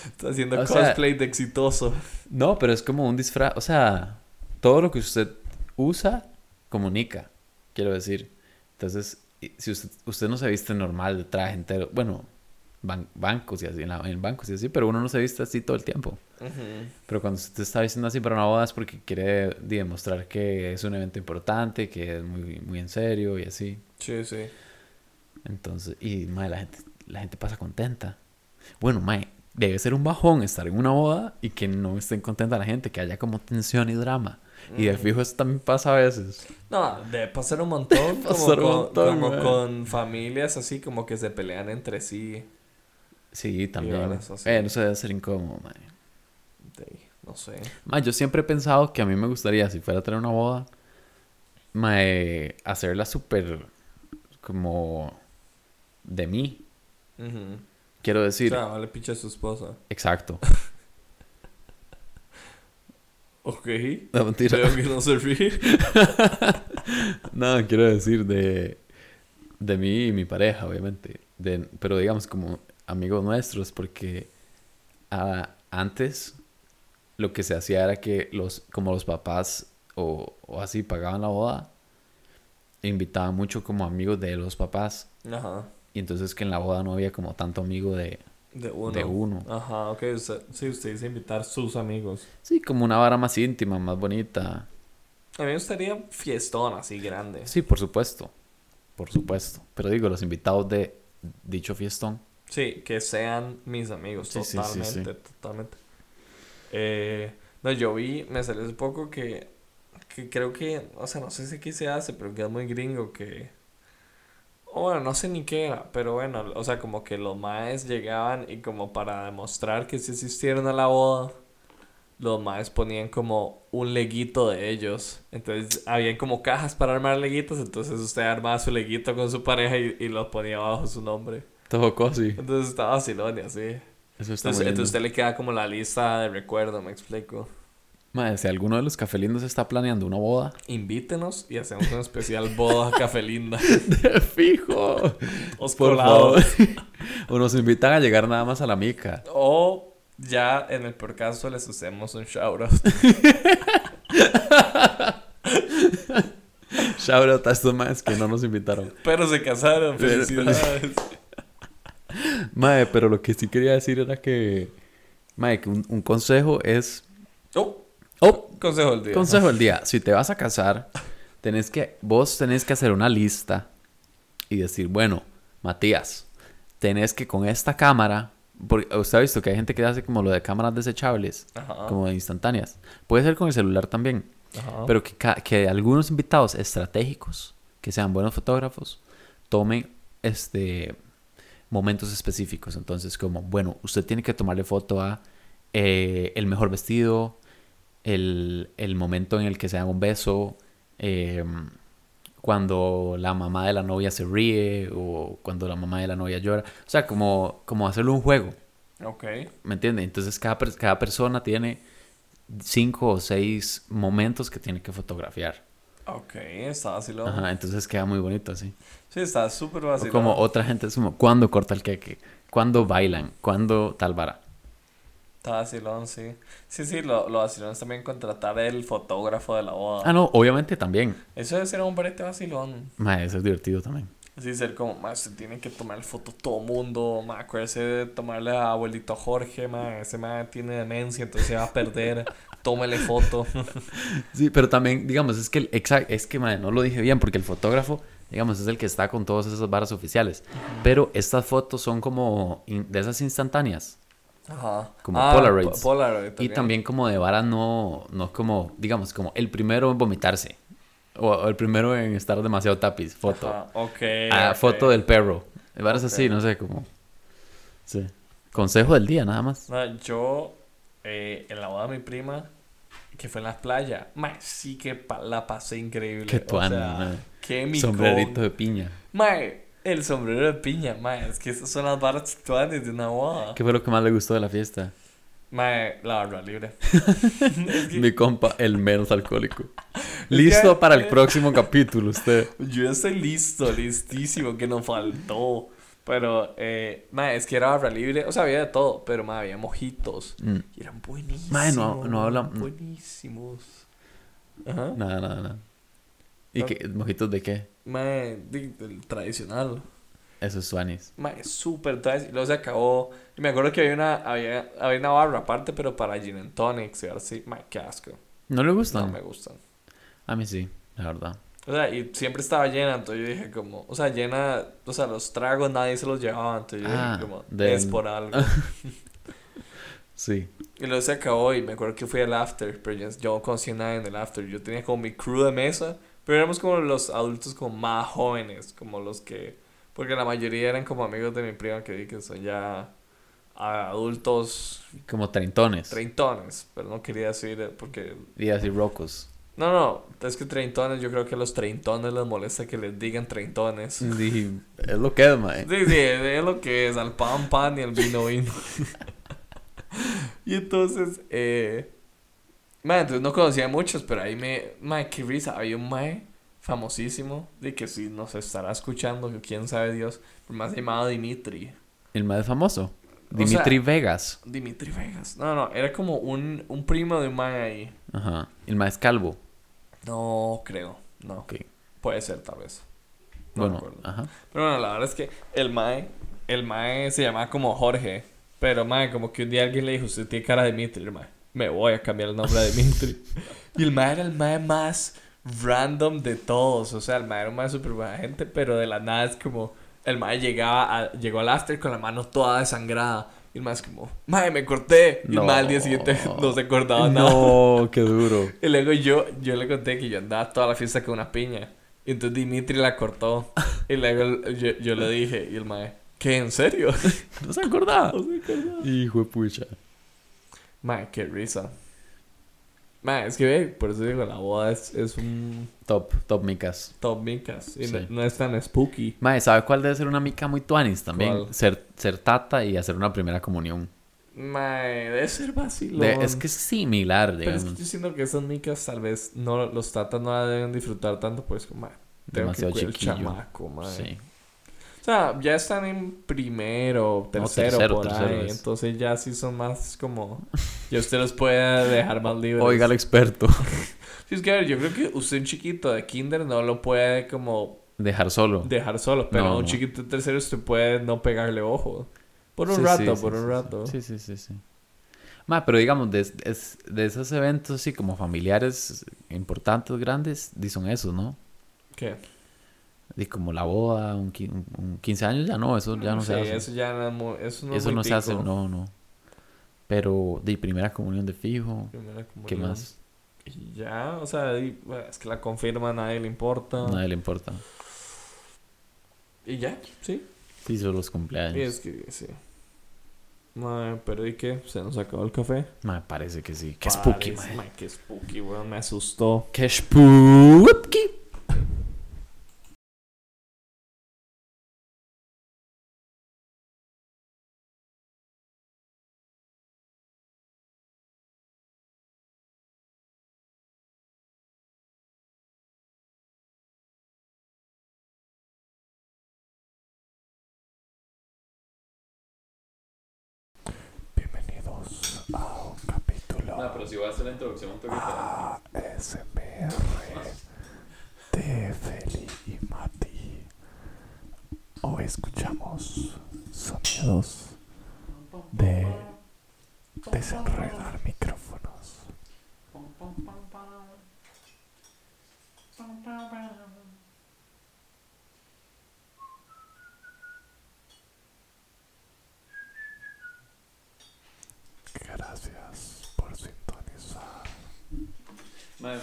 Está [laughs] haciendo O sea- cosplay de exitoso. No, pero es como un disfraz. O sea, todo lo que usted usa comunica, quiero decir. Entonces, si usted, usted no se viste normal de traje entero, bueno, ban- bancos y así, en, la- en bancos y así, pero uno no se viste así todo el tiempo. Ujú. Pero cuando usted está vistiendo así para una boda es porque quiere demostrar que es un evento importante, que es muy, muy en serio y así. Sí, sí. Entonces, y mae, la gente, la gente pasa contenta. Bueno, mae, debe ser un bajón estar en una boda y que no estén contenta la gente, que haya como tensión y drama. Y de Ujú. fijo eso también pasa a veces. No, debe pasar un montón. [laughs] como pasar un con, montón, como man. con familias así, como que se pelean entre sí. Sí, también. Eh, no se debe ser incómodo, de- no sé. Mae, yo siempre he pensado que a mí me gustaría, si fuera a tener una boda, mae, hacerla súper como de mí. Ujú. Quiero O decir, sea, vale picha a su esposa. exacto. Ok. No, mentira. Creo que no se ríe. [laughs] No, quiero decir de, de mí y mi pareja, obviamente. De, pero digamos como amigos nuestros, porque ah, antes lo que se hacía era que los, como los papás o, o así pagaban la boda, invitaban mucho como amigos de los papás. Ajá. Y entonces que en la boda no había como tanto amigo de, De uno. de uno. Ajá, ok. Usted, sí, usted dice invitar sus amigos. Sí, como una vara más íntima, más bonita. A mí me gustaría fiestón así grande. Sí, por supuesto. Por supuesto. Pero digo, los invitados de dicho fiestón. Sí, que sean mis amigos, Sí, sí, sí, totalmente, sí. totalmente. Eh, no, yo vi, me salió hace poco que, que creo que, o sea, no sé si aquí se hace, pero que es muy gringo que, o bueno, no sé ni qué era, pero bueno, o sea, como que los maes llegaban y como para demostrar que sí asistieron a la boda, los maes ponían como un leguito de ellos. Entonces, habían como cajas para armar leguitos. Entonces, usted armaba su leguito con su pareja y, y los ponía bajo su nombre. Todo cosi. Entonces, estaba vacilón y así. Eso está Entonces, entonces usted le queda como la lista de recuerdo, me explico. Mae, si alguno de los cafelindos está planeando una boda. Invítenos y hacemos un especial boda café linda. [laughs] De fijo. Os Por favor. [laughs] o nos invitan a llegar nada más a la mica. O ya en el peor caso les hacemos un shoutout. [laughs] Shout out a estos más que no nos invitaron. Pero se casaron, felicidades. Mae, pero lo que sí quería decir era que. Que un, un consejo es. Oh, Oh, consejo del día. consejo del día. Si te vas a casar, tenés que. Vos tenés que hacer una lista y decir, bueno, Matías, tenés que con esta cámara. Porque usted ha visto que hay gente que hace como lo de cámaras desechables, Ajá. como de instantáneas. Puede ser con el celular también. Ajá. Pero que, que algunos invitados estratégicos, que sean buenos fotógrafos, tomen este momentos específicos. Entonces, como, bueno, usted tiene que tomarle foto a eh, el mejor vestido, el, el momento en el que se dan un beso, eh, cuando la mamá de la novia se ríe o cuando la mamá de la novia llora. O sea, como, como hacerlo un juego. Ok. ¿Me entiende? Entonces cada, cada persona tiene cinco o seis momentos que tiene que fotografiar. Ok, está vacilón. Ajá, entonces queda muy bonito así. Sí, está súper vacilón. como otra gente es como, ¿cuándo corta el queque? ¿Cuándo bailan? ¿Cuándo tal vara? Vacilón, sí. Sí, sí, lo, lo vacilón es también contratar el fotógrafo de la boda. Ah, no, obviamente también. Eso debe ser un brete vacilón. Ma, eso es divertido también. Así ser como, más se tiene que tomar foto todo mundo, ma, acuérdese de tomarle a abuelito Jorge, ma, ese ma tiene demencia, entonces se va a perder, [laughs] tómele foto. Sí, pero también, digamos, es que, el, exa- es que, ma, no lo dije bien, porque el fotógrafo, digamos, es el que está con todas esas varas oficiales. Pero estas fotos son como in- de esas instantáneas. Ajá. Como Ah, Y también como de varas no, no como, digamos, como el primero en vomitarse. O, o el primero en estar demasiado tapiz, foto. Ajá, ok. Ah, ok. foto del perro. Varas Ok. así, no sé, como... Sí. Consejo del día, nada más. Yo, eh, en la boda de mi prima, que fue en la playa, ma, sí que pa- la pasé increíble. Qué o tuano, sea, ma. qué. Sombrerito de piña. Mae, el sombrero de piña, mae, es que esas son las varas tuanes de una boda. ¿Qué fue lo que más le gustó de la fiesta? Mae, la barra libre. [laughs] es que Mi compa, el menos alcohólico. [laughs] Listo que- para el próximo capítulo, usted. [laughs] yo estoy listo, listísimo, que nos faltó. Pero, eh, mae, es que era barra libre, o sea, había de todo, pero mae, había mojitos. Mm. Y eran buenísimos. Mae, no- no habla- Buenísimos. Ajá. Nada, nada, nada. ¿Y No. qué? ¿Mojitos de qué? Mae, el tradicional. Eso es Suanis. Mae, súper tradicional. Luego se acabó. Y me acuerdo que había una, había, había una barra aparte, pero para gin and tonics y ahora sí. Mae, qué asco. ¿No le No gustan? me gustan. A mí sí, la verdad. O sea, y siempre estaba llena, entonces yo dije como, o sea, llena, o sea, los tragos nadie se los llevaba, entonces yo Ah, dije como, de- es por algo. [laughs] Sí. y luego se acabó y me acuerdo que fui al after, pero yo, no conocía a nadie en el after, yo tenía como mi crew de mesa, pero éramos como los adultos como más jóvenes, como los que, porque la mayoría eran como amigos de mi prima que vi que son ya adultos Como treintones. treintones, pero no quería decir eh, porque Y así rocos. No, no, es que treintones, yo creo que a los treintones les molesta que les digan treintones. Dije, es lo que es, mae. Sí, sí, es lo que es, al pan pan y al vino vino. [laughs] y entonces, eh... Man, entonces no conocía a muchos, pero ahí me... Man, qué risa, había un mae famosísimo, de que si nos estará escuchando, quién sabe Dios, pero más llamado Dimitri. El más famoso. O Dimitri sea- Vegas. Dimitri Vegas. No, no, era como un, un primo de un mae ahí. Ajá. El más calvo. No creo, no. Puede ser, tal vez. No bueno, acuerdo. ajá. Pero bueno, la verdad es que el mae, el mae se llamaba como Jorge. Pero mae, como que un día alguien le dijo, usted tiene cara de Dimitri, el mae. Me voy a cambiar el nombre a Dimitri. y el mae era el mae más random de todos. O sea, el mae era un mae súper buena gente, pero de la nada es como... El mae llegaba a- llegó al after con la mano toda desangrada. Y el mae es como, mae, me corté. Y el mae al día siguiente [laughs] no se acordaba nada. No, [laughs] qué duro. Y luego yo, yo le conté que yo andaba toda la fiesta con una piña. Y entonces Dimitri la cortó. Y luego yo, yo le dije, y el mae, ¿qué? ¿En serio? [laughs] No se acordaba. No se acordaba. Hijo de pucha. Mae, qué risa. Ma, es que ve, por eso digo, la boda es, es un Top, top micas. top micas. Y Sí. no, no es tan spooky. Mae, ¿sabe cuál debe ser una mica muy tuanis también? ¿Cuál? Ser, ser tata y hacer una primera comunión. Ma, debe ser vacilón. De- es que es similar, Pero es digamos. que yo siento que esas micas tal vez no, los tatas no la deben disfrutar tanto, pues como, ma, tengo Demasiado que el chamaco, ma. Sí. Sea, ya están en primero, tercero, tercero, por tercero ahí. es. Entonces ya sí son más como... Ya usted los puede dejar más libres. Oiga al experto. Sí, es que a ver, yo creo que usted un chiquito de kinder no lo puede como Dejar solo. dejar solo. Pero No, a un no. chiquito de tercero usted puede no pegarle ojo. Por un Sí, rato, sí, por sí, un rato. Sí, sí, sí, sí. Ma, pero digamos, de, es- de esos eventos así como familiares importantes, grandes, son esos, ¿no? ¿Qué? Y como la boda, un, un- un 15 años, ya no, eso ya no Sí, se hace. eso ya no, eso no, es eso no se hace, no, no. Pero de primera comunión de fijo, Primera ¿qué más? Y ya, o sea, y, es que la confirma, nadie le importa. Nadie le importa. Y ya, sí. Sí, son los Y cumpleaños. es que sí. Mae, pero ¿y qué? ¿Se nos acabó el café? Me parece que sí. Qué spooky, mae. mae, Qué spooky, weón. Me asustó. Qué spooky. No, pero si voy a hacer la introducción un poquito. ASMR de Feli y Mati. Hoy escuchamos sonidos de desenredar micrófonos. Bye.